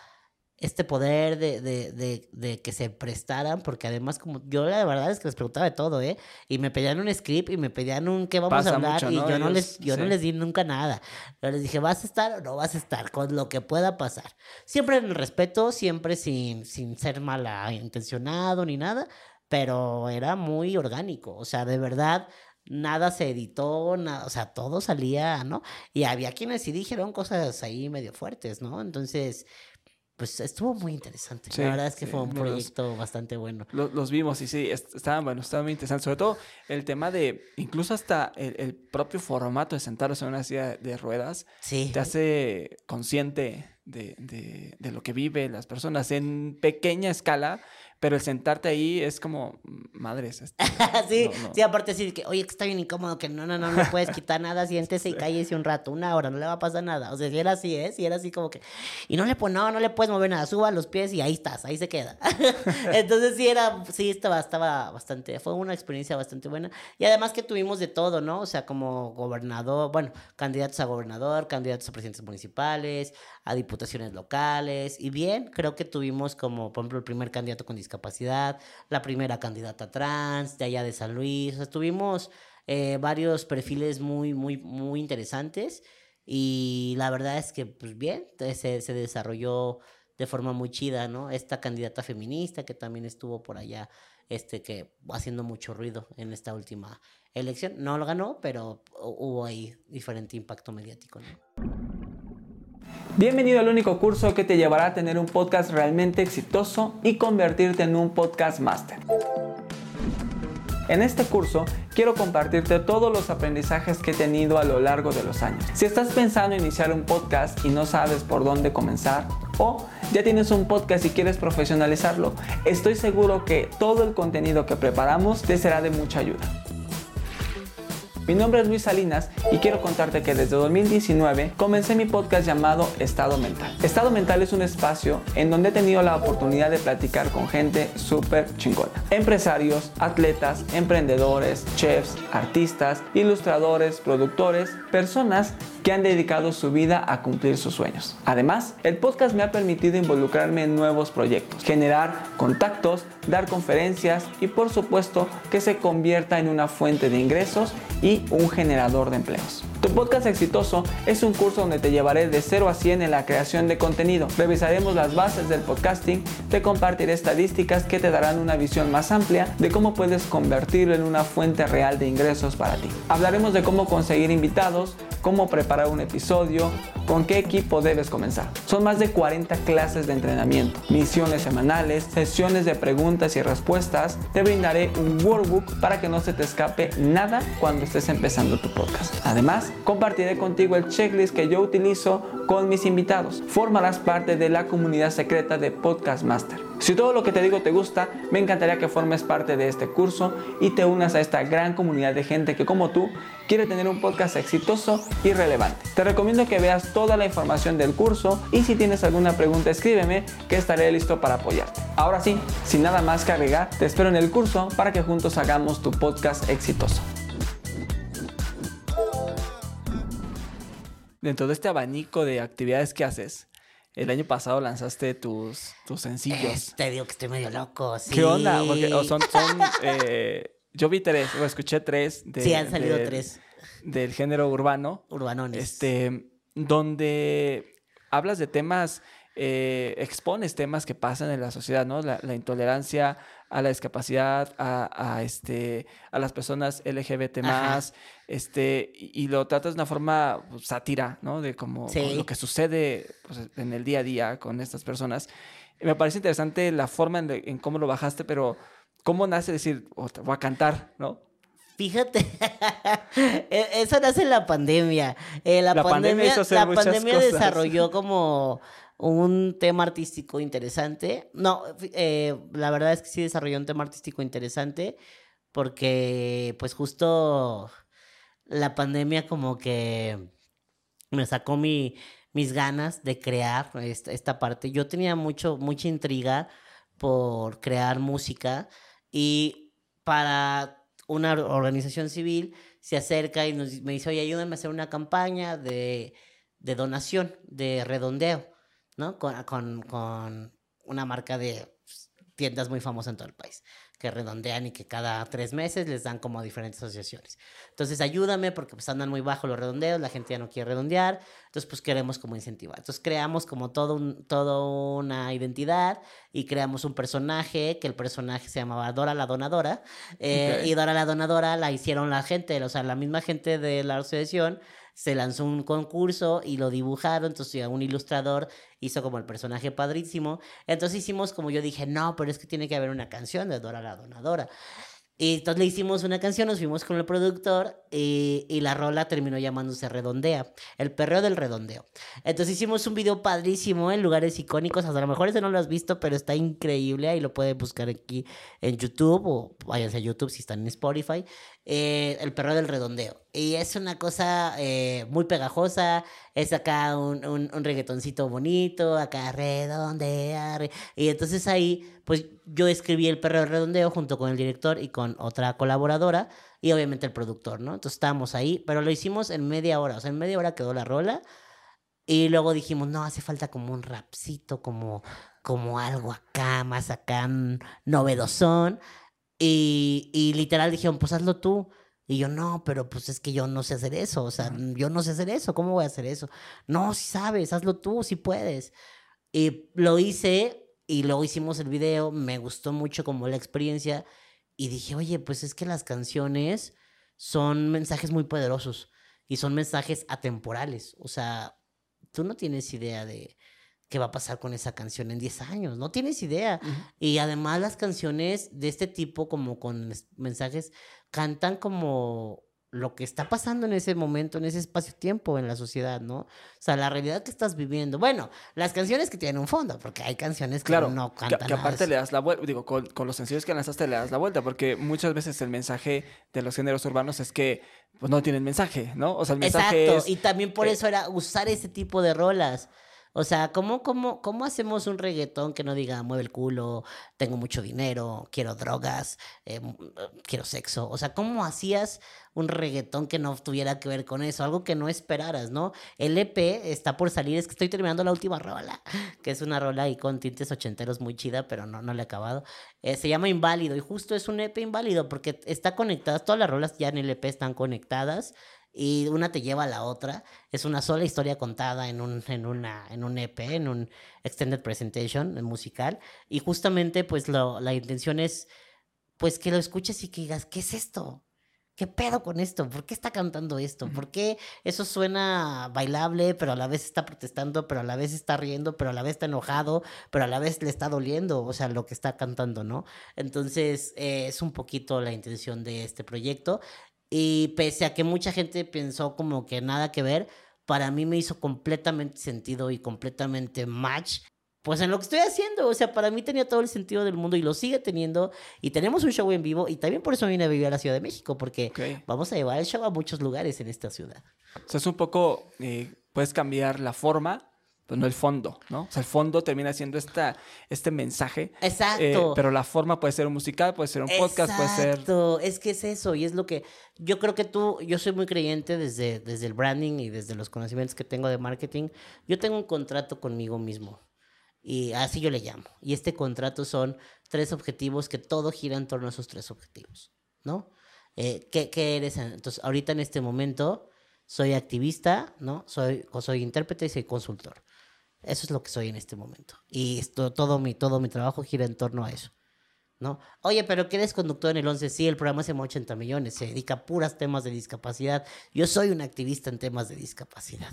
este poder de, de, de, de, que se prestaran, porque además como yo la verdad es que les preguntaba de todo, ¿eh? Y me pedían un script y me pedían un qué vamos a hablar y yo no les yo no les di nunca nada. Yo les dije, "¿Vas a estar o no vas a estar con lo que pueda pasar?" Siempre en el respeto, siempre sin sin ser mala intencionado ni nada, pero era muy orgánico, o sea, de verdad, nada se editó, nada, o sea, todo salía, ¿no? Y había quienes sí dijeron cosas ahí medio fuertes, ¿no? Entonces, pues estuvo muy interesante. la verdad es que fue un proyecto bastante bueno. Los, vimos y sí, estaban, bueno, estaban muy interesantes. Sobre todo el tema de, incluso hasta el, propio formato de sentarse en una silla de ruedas, sí. te hace consciente de, de, de, lo que viven las personas en pequeña escala pero el sentarte ahí es como, madres. Este, *laughs* sí, sí, aparte sí, que, oye, que está bien incómodo, que no, no, no, no puedes quitar nada, siéntese y cállese un rato, una hora, no le va a pasar nada. O sea, si era así, ¿eh? Si era así como que, y no le, pues, no, no le puedes mover nada, suba los pies y ahí estás, ahí se queda. *laughs* Entonces sí era, sí, estaba, estaba bastante, fue una experiencia bastante buena. Y además que tuvimos de todo, ¿no? O sea, como gobernador, bueno, candidatos a gobernador, candidatos a presidentes municipales, a diputaciones locales, y bien, creo que tuvimos como, por ejemplo, el primer candidato con discapacidad la primera candidata trans de allá de San Luis. O tuvimos eh, varios perfiles muy, muy, muy interesantes y la verdad es que, pues bien, se, se desarrolló de forma muy chida, ¿no? Esta candidata feminista que también estuvo por allá, este, que haciendo mucho ruido en esta última elección. No lo ganó, pero hubo ahí diferente impacto mediático, ¿no? Bienvenido al único curso que te llevará a tener un podcast realmente exitoso y convertirte en un podcast master. En este curso quiero compartirte todos los aprendizajes que he tenido a lo largo de los años. Si estás pensando en iniciar un podcast y no sabes por dónde comenzar o ya tienes un podcast y quieres profesionalizarlo, estoy seguro que todo el contenido que preparamos te será de mucha ayuda. Mi nombre es Luis Salinas y quiero contarte que desde 2019 comencé mi podcast llamado Estado Mental. Estado Mental es un espacio en donde he tenido la oportunidad de platicar con gente súper chingona. Empresarios, atletas, emprendedores, chefs, artistas, ilustradores, productores, personas que han dedicado su vida a cumplir sus sueños. Además, el podcast me ha permitido involucrarme en nuevos proyectos, generar contactos, dar conferencias y por supuesto que se convierta en una fuente de ingresos y un generador de empleos. Tu podcast exitoso es un curso donde te llevaré de 0 a 100 en la creación de contenido. Revisaremos las bases del podcasting, te compartiré estadísticas que te darán una visión más amplia de cómo puedes convertirlo en una fuente real de ingresos para ti. Hablaremos de cómo conseguir invitados, cómo preparar un episodio, con qué equipo debes comenzar. Son más de 40 clases de entrenamiento, misiones semanales, sesiones de preguntas y respuestas. Te brindaré un workbook para que no se te escape nada cuando estés empezando tu podcast. Además, compartiré contigo el checklist que yo utilizo con mis invitados. Formarás parte de la comunidad secreta de Podcast Master. Si todo lo que te digo te gusta, me encantaría que formes parte de este curso y te unas a esta gran comunidad de gente que como tú quiere tener un podcast exitoso y relevante. Te recomiendo que veas toda la información del curso y si tienes alguna pregunta escríbeme que estaré listo para apoyarte. Ahora sí, sin nada más que agregar, te espero en el curso para que juntos hagamos tu podcast exitoso. Dentro de este abanico de actividades que haces, el año pasado lanzaste tus, tus sencillos. Eh, te digo que estoy medio loco, sí. ¿Qué onda? Porque son, son eh, yo vi tres, o escuché tres. De, sí, han salido tres. Del género urbano. Urbanones. Este, donde hablas de temas, eh, expones temas que pasan en la sociedad, ¿no? La, intolerancia a la discapacidad, a, a, este, a las personas LGBT más, este, y, lo tratas de una forma pues, sátira, ¿no? De como, lo que sucede pues, en el día a día con estas personas. me parece interesante la forma en, en cómo lo bajaste, pero ¿cómo nace decir, voy a cantar, ¿no? Fíjate, *laughs* e, eso nace en la pandemia. Eh, la, pandemia, la pandemia desarrolló como un tema artístico interesante. No, eh, la verdad es que sí desarrolló un tema artístico interesante porque pues justo la pandemia como que me sacó mi, mis ganas de crear esta, esta parte. Yo tenía mucho, mucha intriga por crear música y para una organización civil se acerca y nos, me dice, oye, ayúdame a hacer una campaña de, de donación, de redondeo, ¿no? Con, con, con una marca de tiendas muy famosas en todo el país que redondean y que cada tres meses les dan como a diferentes asociaciones. Entonces, ayúdame porque pues andan muy bajo los redondeos, la gente ya no quiere redondear, entonces pues queremos como incentivar. Entonces creamos como todo un, todo una identidad y creamos un personaje, que el personaje se llamaba Dora la Donadora, eh, y Dora la Donadora la hicieron la gente, o sea, la misma gente de la asociación se lanzó un concurso y lo dibujaron, entonces un ilustrador hizo como el personaje padrísimo, entonces hicimos como yo dije, no, pero es que tiene que haber una canción de Dora la Donadora. Y entonces le hicimos una canción, nos fuimos con el productor y, y, la rola terminó llamándose Redondea, el perreo del redondeo. Entonces hicimos un video padrísimo en lugares icónicos, a lo mejor ese no lo has visto, pero está increíble, ahí lo pueden buscar aquí en YouTube o váyanse a YouTube si están en Spotify. Eh, el perro del redondeo. Y es una cosa eh, muy pegajosa, es acá un, un, reggaetoncito bonito, acá redondear. Y entonces ahí, pues yo escribí el perro del redondeo junto con el director y con otra colaboradora y obviamente el productor, ¿no? Entonces estábamos ahí, pero lo hicimos en media hora, o sea, en media hora quedó la rola. Y luego dijimos, no, hace falta como un rapcito, como, como algo acá, más acá, novedosón. Y, y literal dijeron, pues hazlo tú. Y yo, no, pero pues es que yo no sé hacer eso. O sea, yo no sé hacer eso. ¿Cómo voy a hacer eso? No, si sabes, hazlo tú, si puedes. Y lo hice y luego hicimos el video. Me gustó mucho como la experiencia. Y dije, oye, pues es que las canciones son mensajes muy poderosos y son mensajes atemporales. O sea, tú no tienes idea de, qué va a pasar con esa canción en 10 años, no tienes idea. Y además las canciones de este tipo, como con mensajes, cantan como lo que está pasando en ese momento, en ese espacio-tiempo en la sociedad, ¿no? O sea, la realidad que estás viviendo. Bueno, las canciones que tienen un fondo, porque hay canciones que claro, no cantan. Que, que aparte le das la vuelta, digo, con, los sencillos que lanzaste le das la vuelta, porque muchas veces el mensaje de los géneros urbanos es que pues, no tienen mensaje, ¿no? O sea, el mensaje Exacto, y también por eso era usar ese tipo de rolas. O sea, ¿cómo, cómo, ¿cómo hacemos un reggaetón que no diga mueve el culo, tengo mucho dinero, quiero drogas, eh, quiero sexo? O sea, ¿cómo hacías un reggaetón que no tuviera que ver con eso? Algo que no esperaras, ¿no? El EP está por salir, es que estoy terminando la última rola, *laughs* que es una rola ahí con tintes ochenteros muy chida, pero no, no le he acabado. Eh, se llama Inválido y justo es un EP inválido porque está conectada, todas las rolas ya en el EP están conectadas y una te lleva a la otra. Es una sola historia contada en un, en una, en un EP, en un extended presentation musical. Y justamente, pues lo, la intención es, pues que lo escuches y que digas, ¿qué es esto? ¿Qué pedo con esto? ¿Por qué está cantando esto? ¿Por qué eso suena bailable, pero a la vez está protestando, pero a la vez está riendo, pero a la vez está enojado, pero a la vez le está doliendo, o sea, lo que está cantando, ¿no? Entonces, eh, es un poquito la intención de este proyecto Y pese a que mucha gente pensó como que nada que ver, para mí me hizo completamente sentido y completamente match. Pues en lo que estoy haciendo, o sea, para mí tenía todo el sentido del mundo y lo sigue teniendo. Y tenemos un show en vivo y también por eso vine a vivir a la Ciudad de México, porque Ok. vamos a llevar el show a muchos lugares en esta ciudad. O sea, es un poco, eh, puedes cambiar la forma, pero no el fondo, ¿no? O sea, el fondo termina siendo esta, este mensaje. Exacto. eh, pero la forma puede ser un musical, puede ser un podcast, puede ser... Exacto, es que es eso, y es lo que yo creo que tú, yo soy muy creyente desde, desde el branding y desde los conocimientos que tengo de marketing. Yo tengo un contrato conmigo mismo, y así yo le llamo. Y este contrato son tres objetivos que todo gira en torno a esos tres objetivos, ¿no? Eh, ¿qué, qué eres? Entonces, ahorita en este momento soy activista, ¿no? Soy, soy intérprete y soy consultor. Eso es lo que soy en este momento. Y todo, mi, todo mi trabajo gira en torno a eso. ¿no? Oye, pero que eres conductor en el 11? Sí, el programa se llama 80 millones, se dedica a puras temas de discapacidad. Yo soy un activista en temas de discapacidad.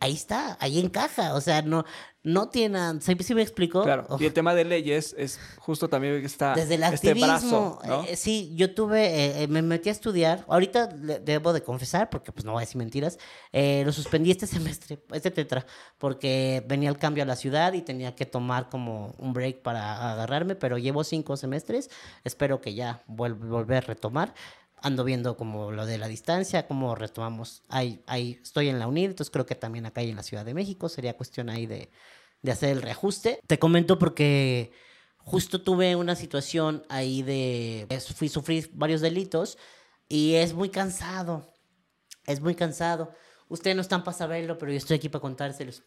Ahí está, ahí encaja, o sea, no, no tiene, ¿sí, sí me explico? Claro. Oh, Y el tema de leyes es justo también está Desde el este activismo, brazo, ¿no? eh, sí, yo tuve, eh, eh, me metí a estudiar, ahorita debo de confesar, porque pues no voy a decir mentiras, eh, lo suspendí este *laughs* semestre, este tetra, porque venía el cambio a la ciudad y tenía que tomar como un break para agarrarme, pero llevo cinco semestres, espero que ya vuel- volver a retomar. Ando viendo como lo de la distancia, cómo retomamos. Ahí, ahí estoy en la UNID, entonces creo que también acá y en la Ciudad de México. Sería cuestión ahí de, de hacer el reajuste. Te comento porque justo tuve una situación ahí de... es- Fui sufrir varios delitos y es muy cansado. Es muy cansado. Ustedes no están para saberlo, pero yo estoy aquí para contárselos.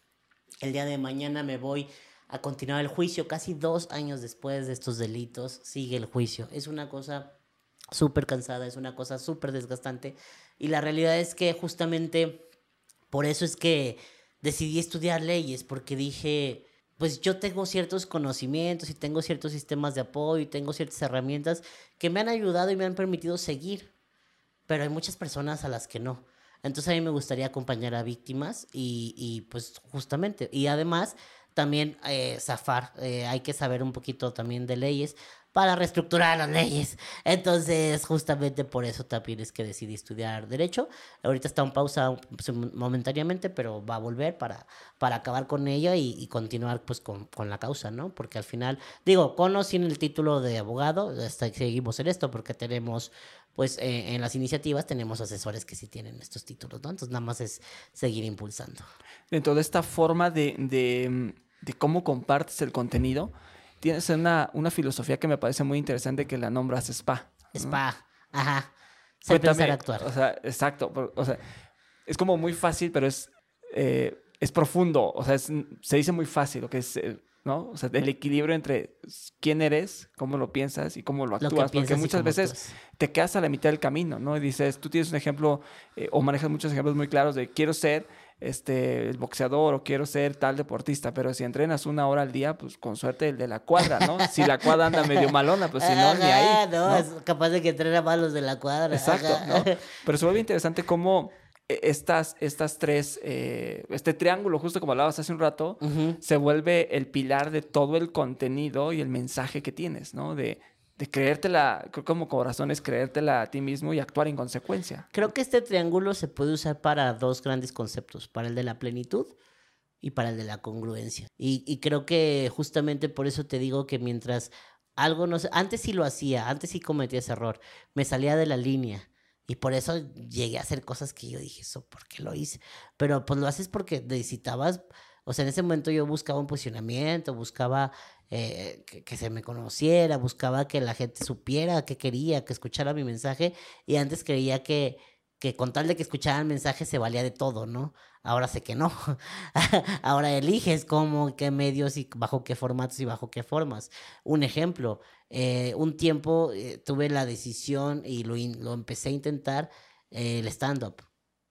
El día de mañana me voy a continuar el juicio. Casi dos años después de estos delitos sigue el juicio. Es una cosa súper cansada, es una cosa súper desgastante. Y la realidad es que justamente por eso es que decidí estudiar leyes, porque dije, pues yo tengo ciertos conocimientos y tengo ciertos sistemas de apoyo y tengo ciertas herramientas que me han ayudado y me han permitido seguir. Pero hay muchas personas a las que no. Entonces a mí me gustaría acompañar a víctimas y, y, pues justamente, y además también eh, zafar, eh, hay que saber un poquito también de leyes para reestructurar las leyes. Entonces, justamente por eso también es que decidí estudiar Derecho. Ahorita está en pausa pues, momentáneamente, pero va a volver para, para acabar con ella y, continuar pues con, con la causa, ¿no? Porque al final, digo, con o sin el título de abogado, hasta seguimos en esto porque tenemos, pues eh, en las iniciativas tenemos asesores que sí tienen estos títulos, ¿no? Entonces nada más es seguir impulsando. Dentro de esta forma de, de, de cómo compartes el contenido, tienes una, una filosofía que me parece muy interesante que la nombras spa. ¿no? Spa, ajá. Sé Cuéntame, pensar actuar. O sea, exacto. O sea, es como muy fácil, pero es, eh, es profundo. O sea, es- se dice muy fácil lo que es, eh, ¿no? O sea, el equilibrio entre quién eres, cómo lo piensas y cómo lo actúas. que porque muchas veces actúas. te quedas a la mitad del camino, ¿no? Y dices, tú tienes un ejemplo eh, o manejas muchos ejemplos muy claros de quiero ser este el boxeador o quiero ser tal deportista, pero si entrenas una hora al día, pues con suerte el de la cuadra, ¿no? Si la cuadra anda medio malona, pues si no, ni Ajá, ahí. no, ¿no? es capaz de que entrena más los de la cuadra. Exacto. ¿no? Pero se vuelve interesante cómo eh, estas, estas tres, eh, este triángulo, justo como hablabas hace un rato, se vuelve el pilar de todo el contenido y el mensaje que tienes, ¿no? De, creértela, como corazón es creértela a ti mismo y actuar en consecuencia. Creo que este triángulo se puede usar para dos grandes conceptos, para el de la plenitud y para el de la congruencia. Y, y creo que justamente por eso te digo que mientras algo no... Antes sí lo hacía, antes sí cometía ese error, me salía de la línea. Y por eso llegué a hacer cosas que yo dije, eso, ¿por qué lo hice? Pero pues lo haces porque necesitabas, o sea, en ese momento yo buscaba un posicionamiento, buscaba eh, que, que se me conociera, buscaba que la gente supiera qué quería, que escuchara mi mensaje. Y antes creía que, que con tal de que escucharan el mensaje se valía de todo, ¿no? Ahora sé que no. *laughs* Ahora eliges cómo, qué medios y bajo qué formatos y bajo qué formas. Un ejemplo, eh, un tiempo eh, tuve la decisión y lo, lo empecé a intentar, el stand-up.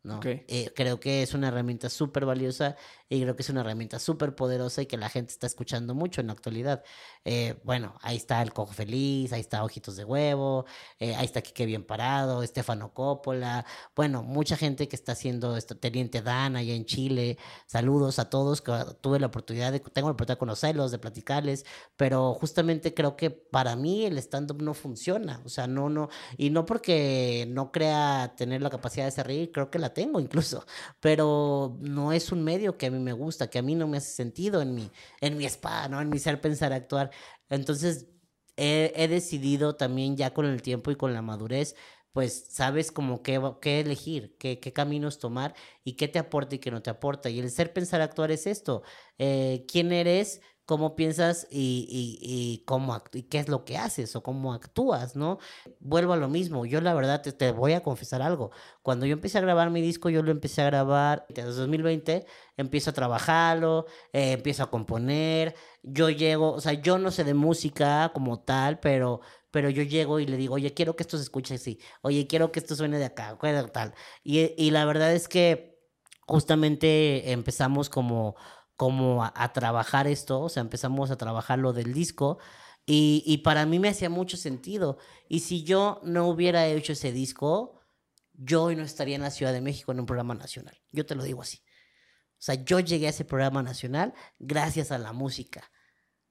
¿No? Ok. Eh, creo que es una herramienta súper valiosa y creo que es una herramienta súper poderosa y que la gente está escuchando mucho en la actualidad. Eh, bueno, ahí está El Cojo Feliz, ahí está Ojitos de Huevo, eh, ahí está Quique Bien Parado, Estefano Coppola, bueno, mucha gente que está haciendo esto, Teniente Dan allá en Chile. Saludos a todos, que tuve la oportunidad de, tengo la oportunidad de conocerlos, de platicarles, pero justamente creo que para mí el stand-up no funciona, o sea, no, no, y no porque no crea tener la capacidad de hacer reír, creo que la tengo incluso, pero no es un medio que a mí me gusta, que a mí no me hace sentido en mi, en mi spa, ¿no? En mi ser, pensar, actuar. Entonces, he, decidido también ya con el tiempo y con la madurez, pues sabes como qué, qué elegir, qué, qué caminos tomar y qué te aporta y qué no te aporta. Y el ser, pensar, actuar es esto. Eh, ¿Quién eres? ¿Cómo piensas y, y, cómo y qué es lo que haces o cómo actúas, ¿no? Vuelvo a lo mismo. Yo la verdad te, te voy a confesar algo. Cuando yo empecé a grabar mi disco, yo lo empecé a grabar desde 2020, empiezo a trabajarlo, eh, empiezo a componer, yo llego, o sea, yo no sé de música como tal, pero, pero yo llego y le digo, oye, quiero que esto se escuche así, oye, quiero que esto suene de acá, tal. Y, y la verdad es que justamente empezamos como, como a, trabajar esto, o sea, empezamos a trabajar lo del disco. Y, y para mí me hacía mucho sentido. Y si yo no hubiera hecho ese disco, yo hoy no estaría en la Ciudad de México en un programa nacional. Yo te lo digo así. O sea, yo llegué a ese programa nacional gracias a la música,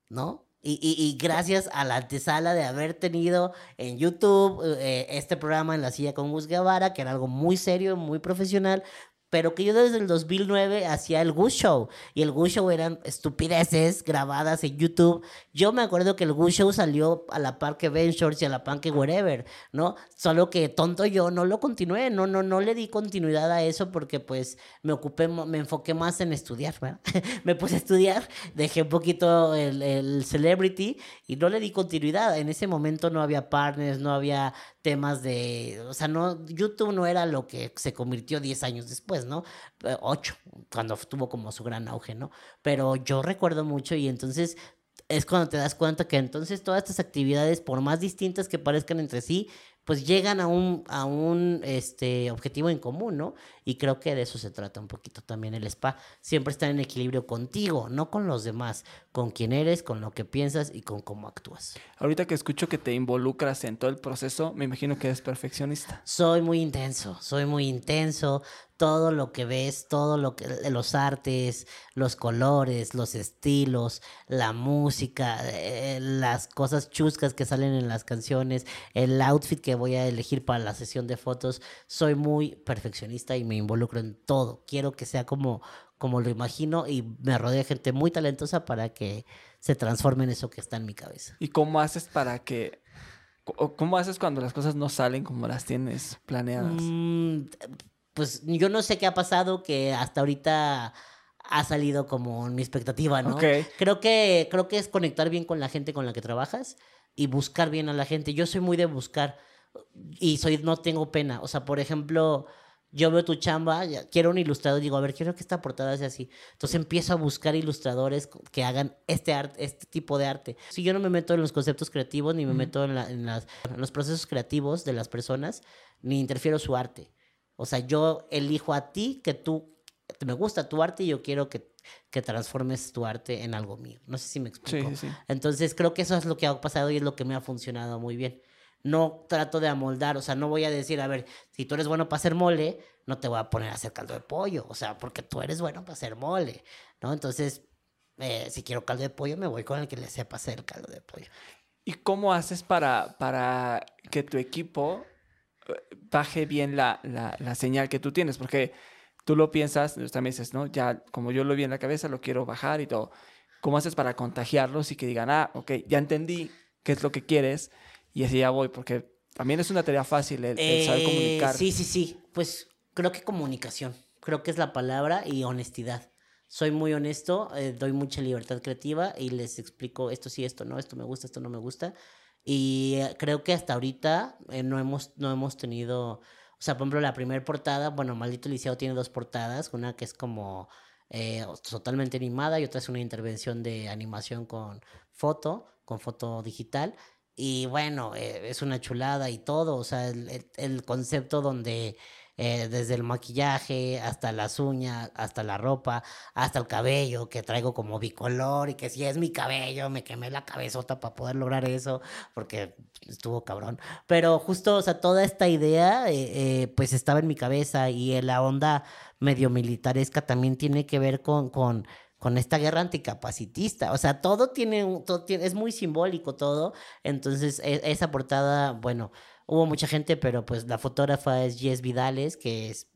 ¿no? Y, y, y gracias a la antesala de haber tenido en YouTube eh, este programa en la silla con Gus Guevara, que era algo muy serio, muy profesional, pero que yo desde el 2009 hacía el Gus Show. Y el Gus Show eran estupideces grabadas en YouTube. Yo me acuerdo que el Gus Show salió a la par que Ventures y a la par que Wherever, ¿no? Solo que tonto yo no lo continué, no, no, no le di continuidad a eso porque pues me ocupé, me enfoqué más en estudiar, ¿verdad? *laughs* me puse a estudiar, dejé un poquito el, el celebrity y no le di continuidad. En ese momento no había partners, no había temas de, o sea, no, YouTube no era lo que se convirtió 10 años después, ¿no? Eh, Ocho, cuando tuvo como su gran auge, ¿no? Pero yo recuerdo mucho y entonces es cuando te das cuenta que entonces todas estas actividades, por más distintas que parezcan entre sí, pues llegan a un, a un este, objetivo en común, ¿no? Y creo que de eso se trata un poquito también el spa. Siempre estar en equilibrio contigo, no con los demás, con quién eres, con lo que piensas y con cómo actúas. Ahorita que escucho que te involucras en todo el proceso, me imagino que eres perfeccionista. Soy muy intenso, soy muy intenso. Todo lo que ves, todo lo que los artes, los colores, los estilos, la música, eh, las cosas chuscas que salen en las canciones, el outfit que voy a elegir para la sesión de fotos, soy muy perfeccionista y me involucro en todo. Quiero que sea como como lo imagino y me rodeo de gente muy talentosa para que se transforme en eso que está en mi cabeza. ¿Y cómo haces para que... ¿Cómo haces cuando las cosas no salen como las tienes planeadas? Mm, pues yo no sé qué ha pasado que hasta ahorita ha salido como en mi expectativa, ¿no? Creo que creo que es conectar bien con la gente con la que trabajas y buscar bien a la gente. Yo soy muy de buscar y soy no tengo pena, o sea, por ejemplo, yo veo tu chamba, quiero un ilustrador, digo, a ver, quiero que esta portada sea así. Entonces empiezo a buscar ilustradores que hagan este arte, este tipo de arte. Si yo no me meto en los conceptos creativos, ni me meto en, la- en las- en los procesos creativos de las personas, ni interfiero su arte. O sea, yo elijo a ti que tú, me gusta tu arte y yo quiero que, que transformes tu arte en algo mío. No sé si me explico. sí, sí. Entonces creo que eso es lo que ha pasado y es lo que me ha funcionado muy bien. No trato de amoldar, o sea, no voy a decir, a ver, si tú eres bueno para hacer mole, no te voy a poner a hacer caldo de pollo, o sea, porque tú eres bueno para hacer mole, ¿no? Entonces, eh, si quiero caldo de pollo, me voy con el que le sepa hacer el caldo de pollo. ¿Y cómo haces para, para que tu equipo eh, baje bien la, la, la señal que tú tienes? Porque tú lo piensas, también dices, ¿no? Ya, como yo lo vi en la cabeza, lo quiero bajar y todo. ¿Cómo haces para contagiarlos y que digan, ah, ok, ya entendí qué es lo que quieres y así ya voy? Porque también es una tarea fácil el, el saber Eh, comunicar. Sí, sí, sí. Pues creo que comunicación. Creo que es la palabra y honestidad. Soy muy honesto, eh, doy mucha libertad creativa y les explico esto sí, esto no, esto me gusta, esto no me gusta. Y eh, creo que hasta ahorita eh, no, hemos, no hemos tenido, o sea, por ejemplo, la primera portada, bueno, Maldito Liceo tiene dos portadas, una que es como eh, totalmente animada y otra es una intervención de animación con foto, con foto digital. Y bueno, eh, es una chulada y todo, o sea, el, el- concepto donde eh, desde el maquillaje hasta las uñas, hasta la ropa, hasta el cabello, que traigo como bicolor y que si es mi cabello, me quemé la cabezota para poder lograr eso, porque estuvo cabrón. Pero justo, o sea, toda esta idea, eh, eh, pues estaba en mi cabeza y la onda medio militaresca también tiene que ver con, con con esta guerra anticapacitista. O sea, todo tiene, todo tiene es muy simbólico todo. Entonces, e, esa portada, bueno, hubo mucha gente, pero pues la fotógrafa es Jess Vidales, que es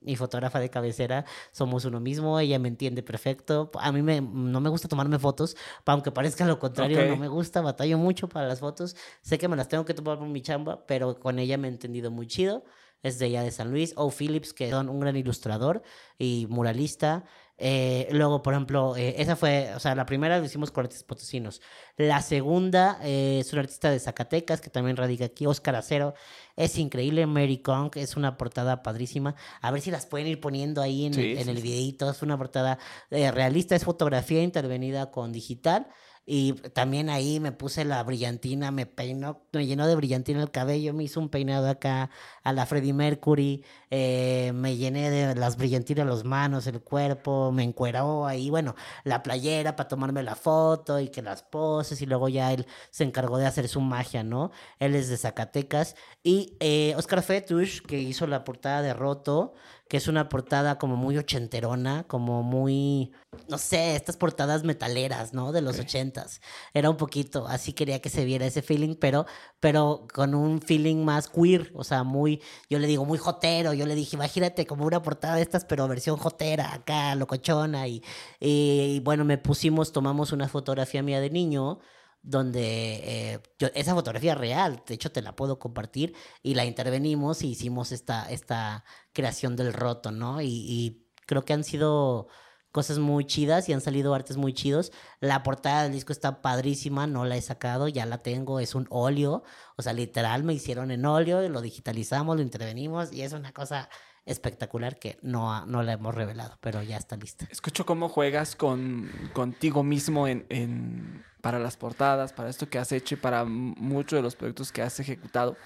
mi fotógrafa de cabecera, somos uno mismo, ella me entiende perfecto. A mí me, no me gusta tomarme fotos, aunque parezca lo contrario, no me gusta, batallo mucho para las fotos. Sé que me las tengo que tomar por mi chamba, pero con ella me he entendido muy chido. Es de ella de San Luis. O Phillips, que son un gran ilustrador y muralista. Eh, luego, por ejemplo, eh, esa fue, o sea, la primera lo hicimos con artistas potosinos. La segunda eh, es un artista de Zacatecas que también radica aquí, Oscar Acero. Es increíble, Mary Kong, es una portada padrísima. A ver si las pueden ir poniendo ahí en, el, en videito. Es una portada realista, es fotografía intervenida con digital. Y también ahí me puse la brillantina, me peinó, me llenó de brillantina el cabello, me hizo un peinado acá a la Freddie Mercury, eh, me llené de las brillantinas los manos, el cuerpo, me encueró ahí, bueno, la playera para tomarme la foto y que las poses y luego ya él se encargó de hacer su magia, ¿no? Él es de Zacatecas. Y eh, Oscar Fetush, que hizo la portada de Roto, que es una portada como muy ochenterona, como muy, no sé, estas portadas metaleras, ¿no? De los ochentas. Era un poquito, así quería que se viera ese feeling, pero, pero con un feeling más queer, o sea, muy, yo le digo, muy jotero. Yo le dije, imagínate como una portada de estas, pero versión jotera, acá, locochona. Y, y bueno, me pusimos, tomamos una fotografía mía de niño donde eh, esa fotografía real, de hecho te la puedo compartir, y la intervenimos y hicimos esta, esta creación del roto, ¿no? Y, creo que han sido cosas muy chidas y han salido artes muy chidos. La portada del disco está padrísima, no la he sacado, ya la tengo, es un óleo, o sea, literal me hicieron en óleo, lo digitalizamos, lo intervenimos y es una cosa espectacular que no, no la hemos revelado, pero ya está lista. Escucho cómo juegas con, contigo mismo en, para las portadas, para esto que has hecho y para muchos de los proyectos que has ejecutado.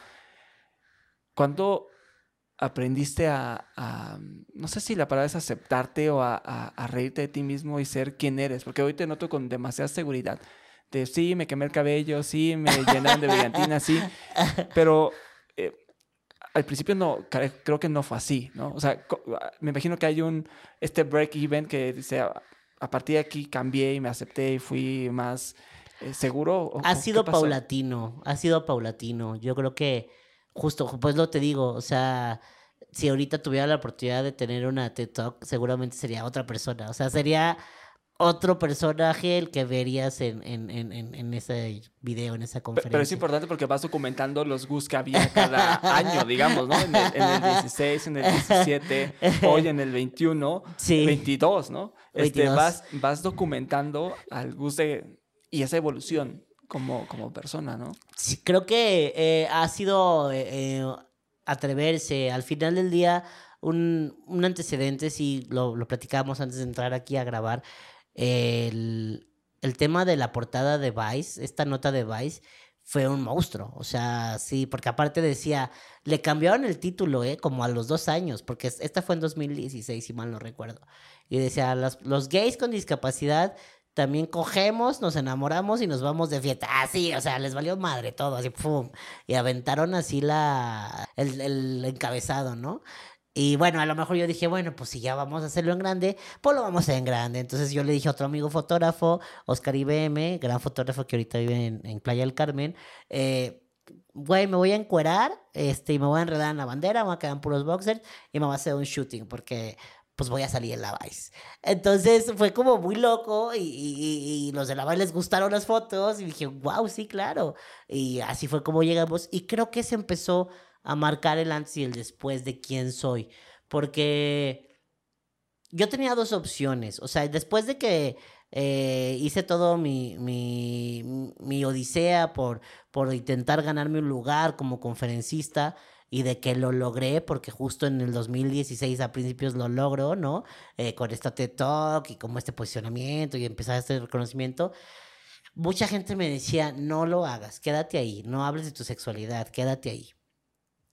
¿Cuándo aprendiste a, no sé si la palabra es aceptarte o a, a, reírte de ti mismo y ser quien eres? Porque hoy te noto con demasiada seguridad. De sí, me quemé el cabello, sí, me llenaron de brillantina, sí, *laughs* pero eh, al principio no, creo que no fue así, ¿no? O sea, me imagino que hay un, este break even que dice, a partir de aquí cambié y me acepté y fui más eh, seguro. ha sido paulatino, ha sido paulatino. Yo creo que justo, pues lo te digo, o sea, si ahorita tuviera la oportunidad de tener una TED Talk, seguramente sería otra persona. O sea, sería otro personaje el que verías en, en, en, en, ese video, en esa conferencia. Pero, es importante porque vas documentando los GUS que había cada *laughs* año, digamos, ¿no? En el, 16, en el 17, *laughs* hoy en el 21, sí. 22, ¿no? Este, vas, vas documentando al GUS de, y esa evolución como, como persona, ¿no? Sí, creo que eh, ha sido eh, eh, atreverse. Al final del día, un, un antecedente, si lo, lo platicábamos antes de entrar aquí a grabar, el, el tema de la portada de Vice, esta nota de Vice, fue un monstruo. O sea, sí, porque aparte decía, le cambiaron el título, ¿eh? Como a los dos años, porque esta fue en 2016, si mal no recuerdo. Y decía, los, los gays con discapacidad también cogemos, nos enamoramos y nos vamos de fiesta. Así, ah, o sea, les valió madre todo, así, pum. Y aventaron así la, el, el encabezado, ¿no? Y bueno, a lo mejor yo dije, bueno, pues si ya vamos a hacerlo en grande, pues lo vamos a hacer en grande. Entonces yo le dije a otro amigo fotógrafo, Oscar IBM, gran fotógrafo que ahorita vive en, Playa del Carmen, eh, güey, me voy a encuerar este, y me voy a enredar en la bandera, me voy a quedar en puros boxers y me voy a hacer un shooting porque pues voy a salir en la Vice. Entonces fue como muy loco y, y, y, los de la Vice les gustaron las fotos y dije, wow, sí, claro. Y así fue como llegamos y creo que se empezó a marcar el antes y el después de quién soy. Porque yo tenía dos opciones. O sea, después de que eh, hice todo mi, mi, mi odisea por, por intentar ganarme un lugar como conferencista y de que lo logré, porque justo en el 2016 a principios lo logro, ¿no? Eh, con esta TED Talk y como este posicionamiento y empezar este reconocimiento. Mucha gente me decía, no lo hagas, quédate ahí, no hables de tu sexualidad, quédate ahí.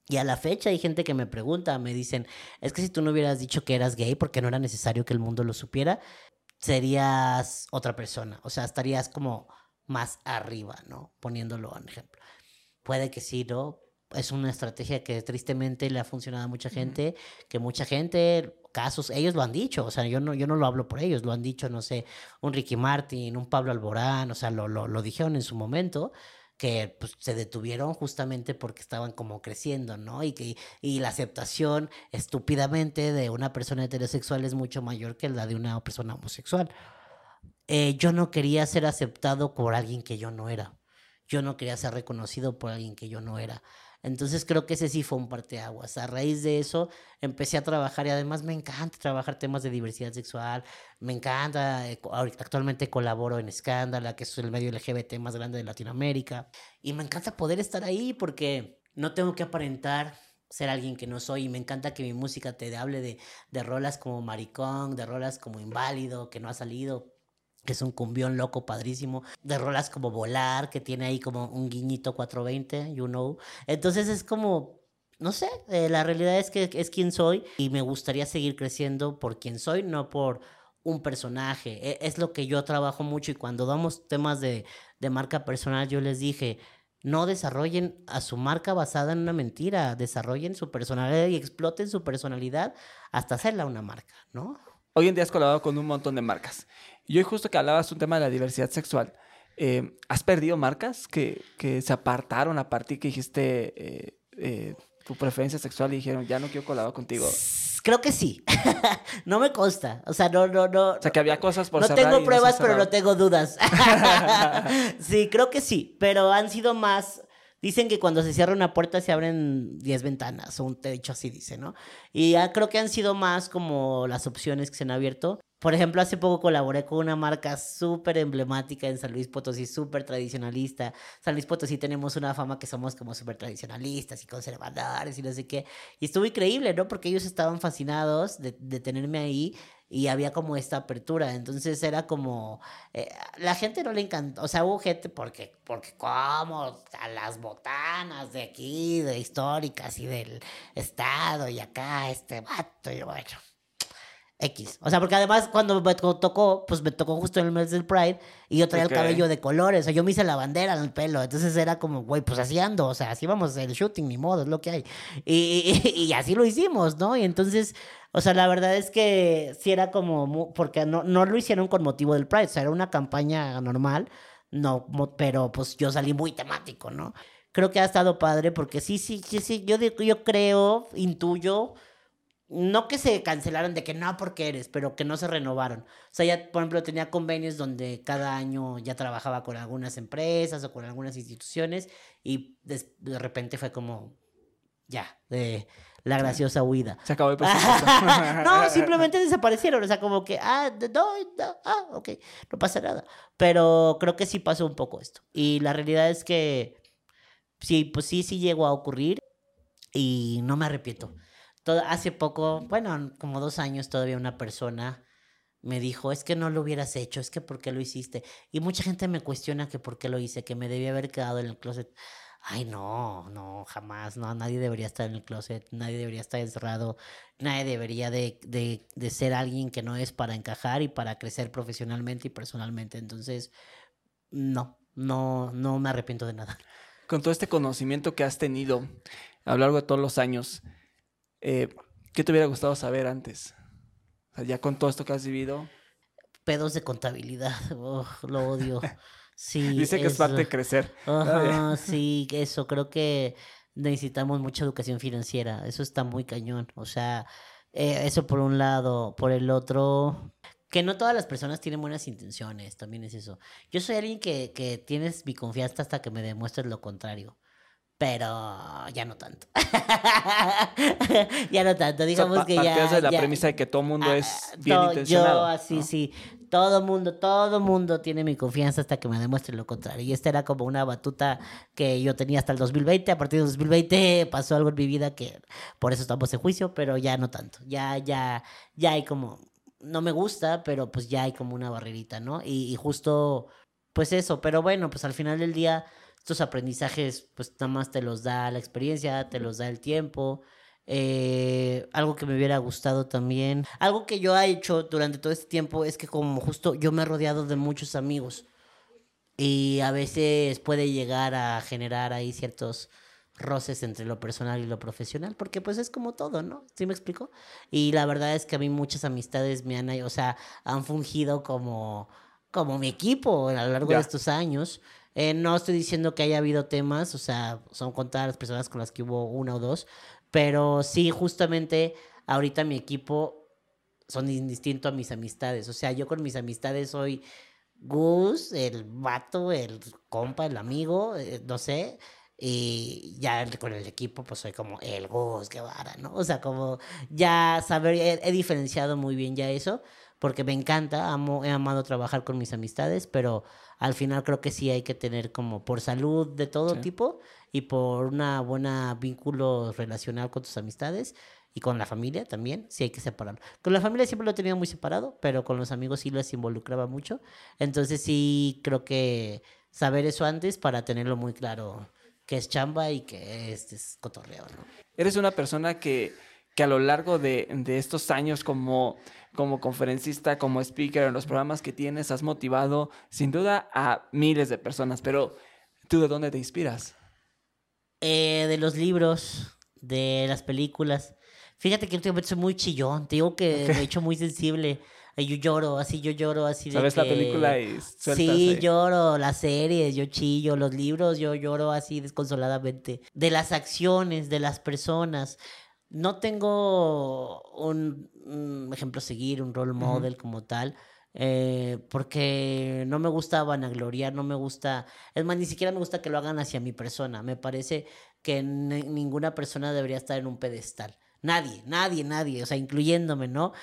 Y a la fecha hay gente que me pregunta, me dicen, es que si tú no hubieras dicho que eras gay porque no era necesario que el mundo lo supiera, serías otra persona. O sea, estarías como más arriba, ¿no? Poniéndolo en ejemplo. Puede que sí, ¿no? Es una estrategia que tristemente le ha funcionado a mucha gente, que mucha gente, casos, ellos lo han dicho, o sea, yo no, yo no lo hablo por ellos, lo han dicho, no sé, un Ricky Martin, un Pablo Alborán, o sea, lo, lo, lo dijeron en su momento que pues, se detuvieron justamente porque estaban como creciendo, ¿no? Y, que, y la aceptación estúpidamente de una persona heterosexual es mucho mayor que la de una persona homosexual. Eh, yo no quería ser aceptado por alguien que yo no era. Yo no quería ser reconocido por alguien que yo no era. Entonces creo que ese sí fue un parteaguas. A raíz de eso empecé a trabajar y además me encanta trabajar temas de diversidad sexual. Me encanta, eh, actualmente colaboro en Escándala, que es el medio LGBT más grande de Latinoamérica. Y me encanta poder estar ahí porque no tengo que aparentar ser alguien que no soy y me encanta que mi música te hable de, de rolas como maricón, de rolas como inválido, que no ha salido, que es un cumbión loco padrísimo, de rolas como Volar, que tiene ahí como un guiñito 420, you know. Entonces es como, no sé, eh, la realidad es que es quien soy y me gustaría seguir creciendo por quien soy, no por un personaje. E, es lo que yo trabajo mucho y cuando damos temas de, de marca personal, yo les dije, no desarrollen a su marca basada en una mentira, desarrollen su personalidad y exploten su personalidad hasta hacerla una marca, ¿no? Hoy en día has colaborado con un montón de marcas. Y hoy justo que hablabas un tema de la diversidad sexual, eh, ¿has perdido marcas que, que, se apartaron a partir que dijiste eh, eh, tu preferencia sexual y dijeron, ya no quiero colaborar contigo? Creo que sí. *laughs* no me consta. O sea, no, no, no. O sea, que había cosas por No tengo pruebas, pero no tengo dudas. *laughs* *laughs* sí, creo que sí. Pero han sido más Dicen que cuando se cierra una puerta se abren 10 ventanas, o un techo así dice, ¿no? Y ya creo que han sido más como las opciones que se han abierto. Por ejemplo, hace poco colaboré con una marca súper emblemática en San Luis Potosí, súper tradicionalista. San Luis Potosí tenemos una fama que somos como súper tradicionalistas y conservadores y no sé qué. Y estuvo increíble, ¿no? Porque ellos estaban fascinados de, de tenerme ahí y había como esta apertura. Entonces era como, eh, la gente no le encantó, o sea, hubo gente porque, porque como a las botanas de aquí, de históricas y del estado y acá, este vato, y bueno. X. O sea, porque además cuando me tocó, pues me tocó justo en el mes del Pride y yo traía el cabello de colores. O sea, yo me hice la bandera en el pelo. Entonces era como, güey, pues así ando. O sea, así vamos el shooting, ni modo, es lo que hay. Y, y, y, así lo hicimos, ¿no? Y entonces o sea, la verdad es que sí era como, porque no, no lo hicieron con motivo del Pride, o sea, era una campaña normal, no, pero pues yo salí muy temático, ¿no? Creo que ha estado padre porque sí, sí, sí, sí, yo, yo creo, intuyo, no que se cancelaron de que no porque eres, pero que no se renovaron. O sea, ya, por ejemplo, tenía convenios donde cada año ya trabajaba con algunas empresas o con algunas instituciones y de, de repente fue como, ya, de la graciosa huida. Se acabó el *laughs* no, simplemente desaparecieron. O sea, como que, ah, no, no, ah, ok, no pasa nada. Pero creo que sí pasó un poco esto. Y la realidad es que sí, pues sí, sí llegó a ocurrir y no me arrepiento. Hace poco, bueno, como dos años todavía una persona me dijo, es que no lo hubieras hecho, es que por qué lo hiciste. Y mucha gente me cuestiona que por qué lo hice, que me debía haber quedado en el closet. Ay, no, no, jamás, no, nadie debería estar en el closet, nadie debería estar encerrado, nadie debería de, de, de ser alguien que no es para encajar y para crecer profesionalmente y personalmente. Entonces, no, no, no me arrepiento de nada. Con todo este conocimiento que has tenido a lo largo de todos los años, eh, ¿qué te hubiera gustado saber antes? O sea, ya con todo esto que has vivido. Pedos de contabilidad, *laughs* oh, lo odio. Sí, *laughs* Dice que es parte de crecer. Ajá, *laughs* sí, eso, creo que necesitamos mucha educación financiera, eso está muy cañón, o sea, eh, eso por un lado, por el otro, que no todas las personas tienen buenas intenciones, también es eso. Yo soy alguien que, que tienes mi confianza hasta que me demuestres lo contrario pero ya no tanto. *laughs* ya no tanto, digamos que ya. de la premisa de que todo mundo ah, es bien intencionado. Yo así, sí. Todo mundo, todo mundo tiene mi confianza hasta que me demuestre lo contrario. Y esta era como una batuta que yo tenía hasta el 2020. A partir del 2020 pasó algo en mi vida que por eso estamos en juicio, pero ya no tanto. Ya, ya, ya hay como. No me gusta, pero pues ya hay como una barrerita, ¿no? y, y justo pues eso, pero bueno, pues al final del día estos aprendizajes pues nada más te los da la experiencia, te los da el tiempo. Eh, algo que me hubiera gustado también. Algo que yo he hecho durante todo este tiempo es que como justo yo me he rodeado de muchos amigos y a veces puede llegar a generar ahí ciertos roces entre lo personal y lo profesional, porque pues es como todo, ¿no? ¿Sí me explico? Y la verdad es que a mí muchas amistades me han, o sea, han fungido como, como mi equipo a lo largo de estos años. Eh, no estoy diciendo que haya habido temas, o sea, son contadas las personas con las que hubo una o dos, pero sí, justamente ahorita mi equipo son indistinto a mis amistades. O sea, yo con mis amistades soy Gus, el vato, el compa, el amigo, eh, no sé. Y ya con el equipo, pues soy como el Gus Guevara, ¿no? O sea, como ya saber, he, diferenciado muy bien ya eso, porque me encanta, amo, he amado trabajar con mis amistades, pero al final creo que sí hay que tener como por salud de todo tipo y por una buena vínculo relacional con tus amistades y con la familia también, sí hay que separarlo. Con la familia siempre lo he tenido muy separado, pero con los amigos sí los involucraba mucho. Entonces sí creo que saber eso antes para tenerlo muy claro que es chamba y que es, es cotorreo, ¿no? Eres una persona que, que a lo largo de, de estos años como, como conferencista, como speaker en los programas que tienes, has motivado sin duda a miles de personas, pero ¿tú de dónde te inspiras? Eh, de los libros, de las películas. Fíjate que últimamente soy muy chillón. Te digo que me he hecho muy sensible. Yo lloro, así yo lloro, así ¿Sabes la película y Sí, lloro, las series, yo chillo, los libros, yo lloro así desconsoladamente. De las acciones, de las personas. No tengo un, ejemplo a seguir, un role model como tal. Eh, porque no me gusta vanagloriar, no me gusta, es más, ni siquiera me gusta que lo hagan hacia mi persona, me parece que ninguna persona debería estar en un pedestal. Nadie, nadie, nadie, o sea, incluyéndome, ¿no?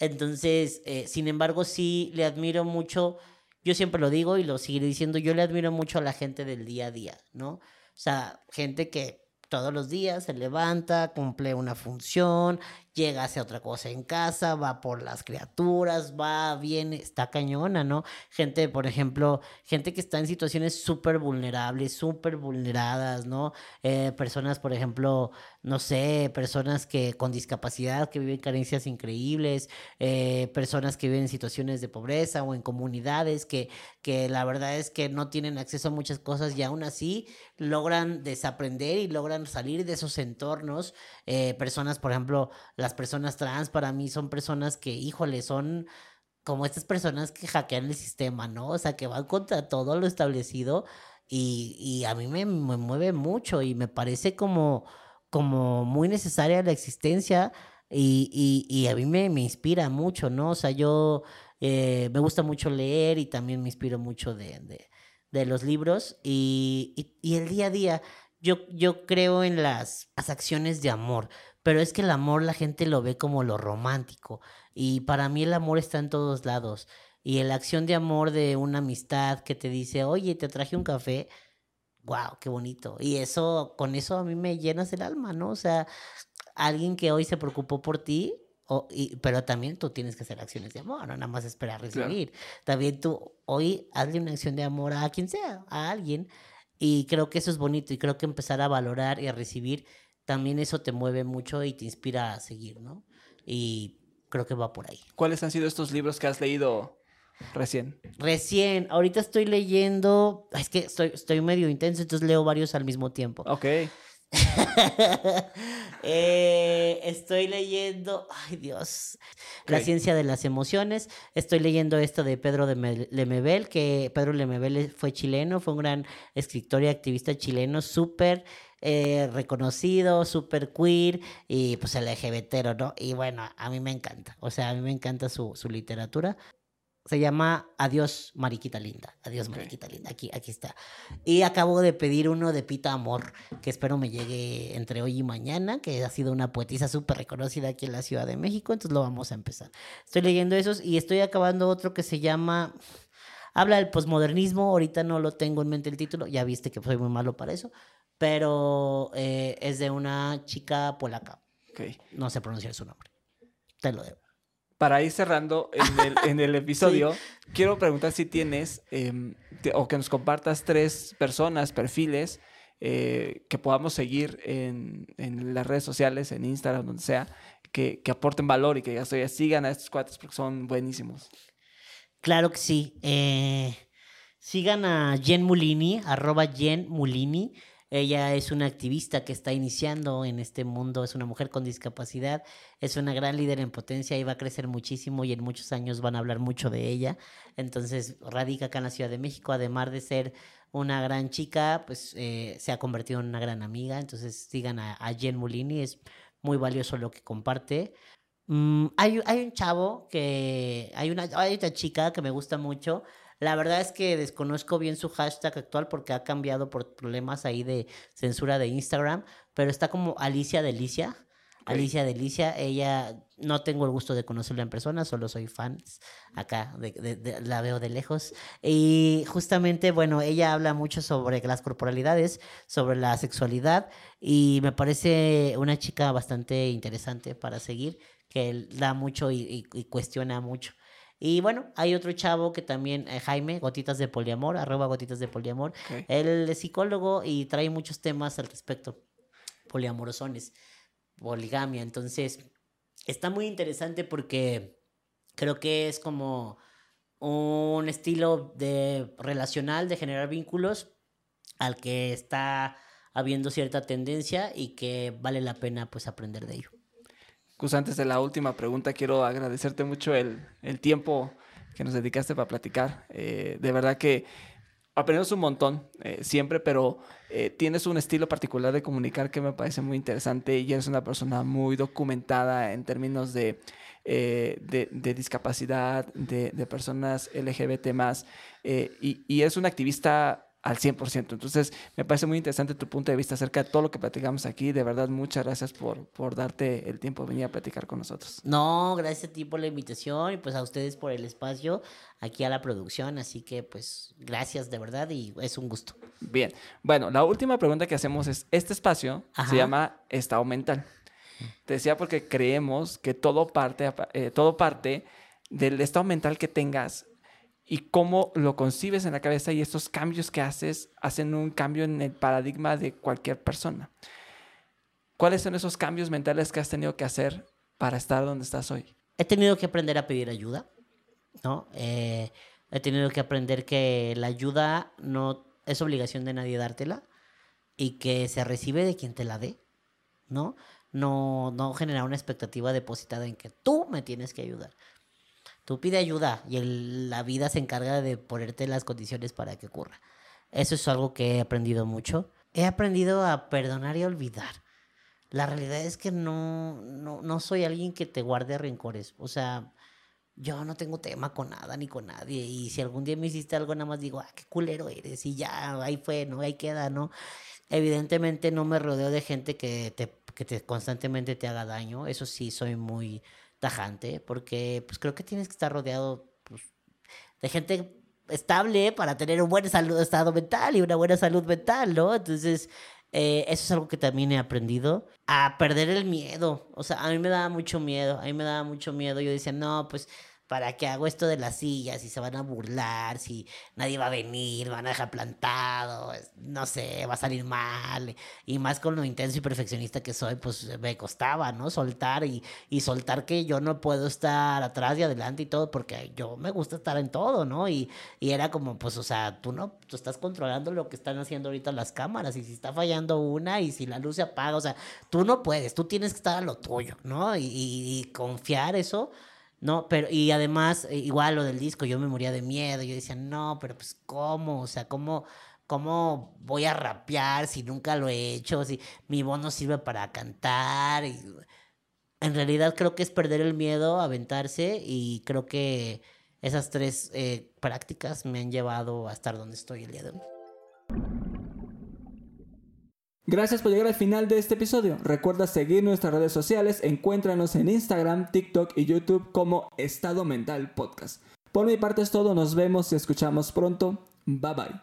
Entonces, eh, sin embargo, sí le admiro mucho, yo siempre lo digo y lo seguiré diciendo, yo le admiro mucho a la gente del día a día, ¿no? O sea, gente que todos los días se levanta, cumple una función, llega, hace otra cosa en casa, va por las criaturas, va, viene, está cañona, ¿no? Gente, por ejemplo, gente que está en situaciones súper vulnerables, súper vulneradas, ¿no? Eh, personas, por ejemplo, no sé, personas que con discapacidad, que viven carencias increíbles, eh, personas que viven en situaciones de pobreza o en comunidades que, que la verdad es que no tienen acceso a muchas cosas y aún así logran desaprender y logran salir de esos entornos. Eh, personas, por ejemplo, las personas trans para mí son personas que, híjole, son como estas personas que hackean el sistema, ¿no? O sea, que van contra todo lo establecido y, y a mí me, me, mueve mucho y me parece como, como muy necesaria la existencia y, y, a mí me, me, inspira mucho, ¿no? O sea, yo eh, me gusta mucho leer y también me inspiro mucho de, de, de los libros y, y, el día a día. Yo, yo creo en las, las acciones de amor pero es que el amor la gente lo ve como lo romántico y para mí el amor está en todos lados y la acción de amor de una amistad que te dice, oye, te traje un café, wow, qué bonito. Y eso, con eso a mí me llenas el alma, ¿no? O sea, alguien que hoy se preocupó por ti, o, y, pero también tú tienes que hacer acciones de amor, no nada más esperar recibir. También tú hoy hazle una acción de amor a quien sea, a alguien. Y creo que eso es bonito y creo que empezar a valorar y a recibir también eso te mueve mucho y te inspira a seguir, ¿no? Y creo que va por ahí. ¿Cuáles han sido estos libros que has leído recién? Recién, ahorita estoy leyendo, es que estoy, estoy medio intenso, entonces leo varios al mismo tiempo. Ok. *laughs* eh, estoy leyendo, ay Dios, La ciencia de las emociones. Estoy leyendo esto de Pedro de Lemebel, que Pedro Lemebel fue chileno, fue un gran escritor y activista chileno, súper eh, reconocido, super queer y pues LGBTero, ¿no? Y bueno, a mí me encanta, o sea, a mí me encanta su, su literatura. Se llama Adiós, Mariquita Linda. Adiós, Mariquita Linda. Aquí, aquí está. Y acabo de pedir uno de Pita Amor, que espero me llegue entre hoy y mañana, que ha sido una poetisa súper reconocida aquí en la Ciudad de México. Entonces lo vamos a empezar. Estoy leyendo esos y estoy acabando otro que se llama. Habla del posmodernismo. Ahorita no lo tengo en mente el título. Ya viste que soy muy malo para eso pero eh, es de una chica polaca. Okay. No sé pronunciar su nombre. Te lo debo. para ir cerrando en el, *laughs* en el episodio, quiero preguntar si tienes em, o que nos compartas tres personas, perfiles eh, que podamos seguir en, en, las redes sociales, en Instagram, donde sea, que, que aporten valor y que ya sigan a estos cuates porque son buenísimos. Claro que sí. Eh, sigan a Jen Mulini, arroba Jen Mulini. Ella es una activista que está iniciando en este mundo, es una mujer con discapacidad, es una gran líder en potencia y va a crecer muchísimo y en muchos años van a hablar mucho de ella. Entonces radica acá en la Ciudad de México, además de ser una gran chica, pues eh, se ha convertido en una gran amiga. Entonces sigan a, Jen Mulini, es muy valioso lo que comparte. Mm, hay, hay, un chavo que, hay una, hay otra chica que me gusta mucho, la verdad es que desconozco bien su hashtag actual porque ha cambiado por problemas ahí de censura de Instagram, pero está como Alicia Delicia. Alicia Delicia, ella no tengo el gusto de conocerla en persona, solo soy fan acá, de, la veo de lejos. Y justamente, bueno, ella habla mucho sobre las corporalidades, sobre la sexualidad, y me parece una chica bastante interesante para seguir, que da mucho y cuestiona mucho. Y bueno, hay otro chavo que también, eh, Jaime, Gotitas de Poliamor, arroba Gotitas de Poliamor. Él es psicólogo y trae muchos temas al respecto. Poliamorosones, poligamia. Entonces, está muy interesante porque creo que es como un estilo de relacional, de generar vínculos, al que está habiendo cierta tendencia y que vale la pena pues aprender de ello. Gus, antes de la última pregunta, quiero agradecerte mucho el, tiempo que nos dedicaste para platicar. Eh, de verdad que aprendemos un montón eh, siempre, pero eh, tienes un estilo particular de comunicar que me parece muy interesante y eres una persona muy documentada en términos de, de, discapacidad, de, personas LGBT más, y, y eres un activista al 100%. Entonces, me parece muy interesante tu punto de vista acerca de todo lo que platicamos aquí. De verdad, muchas gracias por, por darte el tiempo de venir a platicar con nosotros. No, gracias a ti por la invitación y pues a ustedes por el espacio aquí a la producción. Así que pues gracias de verdad y es un gusto. Bien, bueno, la última pregunta que hacemos es, este espacio se llama estado mental. Te decía porque creemos que todo parte, eh, todo parte del estado mental que tengas y cómo lo concibes en la cabeza y estos cambios que haces hacen un cambio en el paradigma de cualquier persona. ¿Cuáles son esos cambios mentales que has tenido que hacer para estar donde estás hoy? He tenido que aprender a pedir ayuda, ¿no? Eh, he tenido que aprender que la ayuda no es obligación de nadie dártela y que se recibe de quien te la dé, ¿no? No, no generar una expectativa depositada en que tú me tienes que ayudar. Tú pide ayuda y la vida se encarga de ponerte las condiciones para que ocurra. Eso es algo que he aprendido mucho. He aprendido a perdonar y olvidar. La realidad es que no, no, no soy alguien que te guarde rencores. O sea, yo no tengo tema con nada ni con nadie. Y si algún día me hiciste algo, nada más digo, ah, qué culero eres. Y ya, ahí fue, ¿no? Ahí queda, ¿no? Evidentemente no me rodeo de gente que, te, que te, constantemente te haga daño. Eso sí, soy muy tajante, porque pues creo que tienes que estar rodeado pues, de gente estable para tener un buen salud, estado mental y una buena salud mental, ¿no? Entonces, eh, eso es algo que también he aprendido, a perder el miedo. O sea, a mí me daba mucho miedo, a mí me daba mucho miedo. Yo decía, no, pues ¿Para qué hago esto de las sillas? Si se van a burlar, si nadie va a venir, van a dejar plantado, no sé, va a salir mal. Y más con lo intenso y perfeccionista que soy, pues me costaba, ¿no? Soltar y, y soltar que yo no puedo estar atrás y adelante y todo, porque yo me gusta estar en todo, ¿no? Y, y era como, pues, o sea, tú no, tú estás controlando lo que están haciendo ahorita las cámaras y si está fallando una y si la luz se apaga, o sea, tú no puedes, tú tienes que estar a lo tuyo, ¿no? y, y confiar eso no, pero, y además, eh, igual lo del disco, yo me moría de miedo. Yo decía, no, pero pues, ¿cómo? O sea, ¿cómo, cómo voy a rapear si nunca lo he hecho? Si mi voz no sirve para cantar. Y... En realidad, creo que es perder el miedo, aventarse, y creo que esas tres eh, prácticas me han llevado a estar donde estoy el día de hoy. Gracias por llegar al final de este episodio. Recuerda seguir nuestras redes sociales, encuéntranos en Instagram, TikTok y YouTube como Estado Mental Podcast. Por mi parte es todo, nos vemos y escuchamos pronto. Bye bye.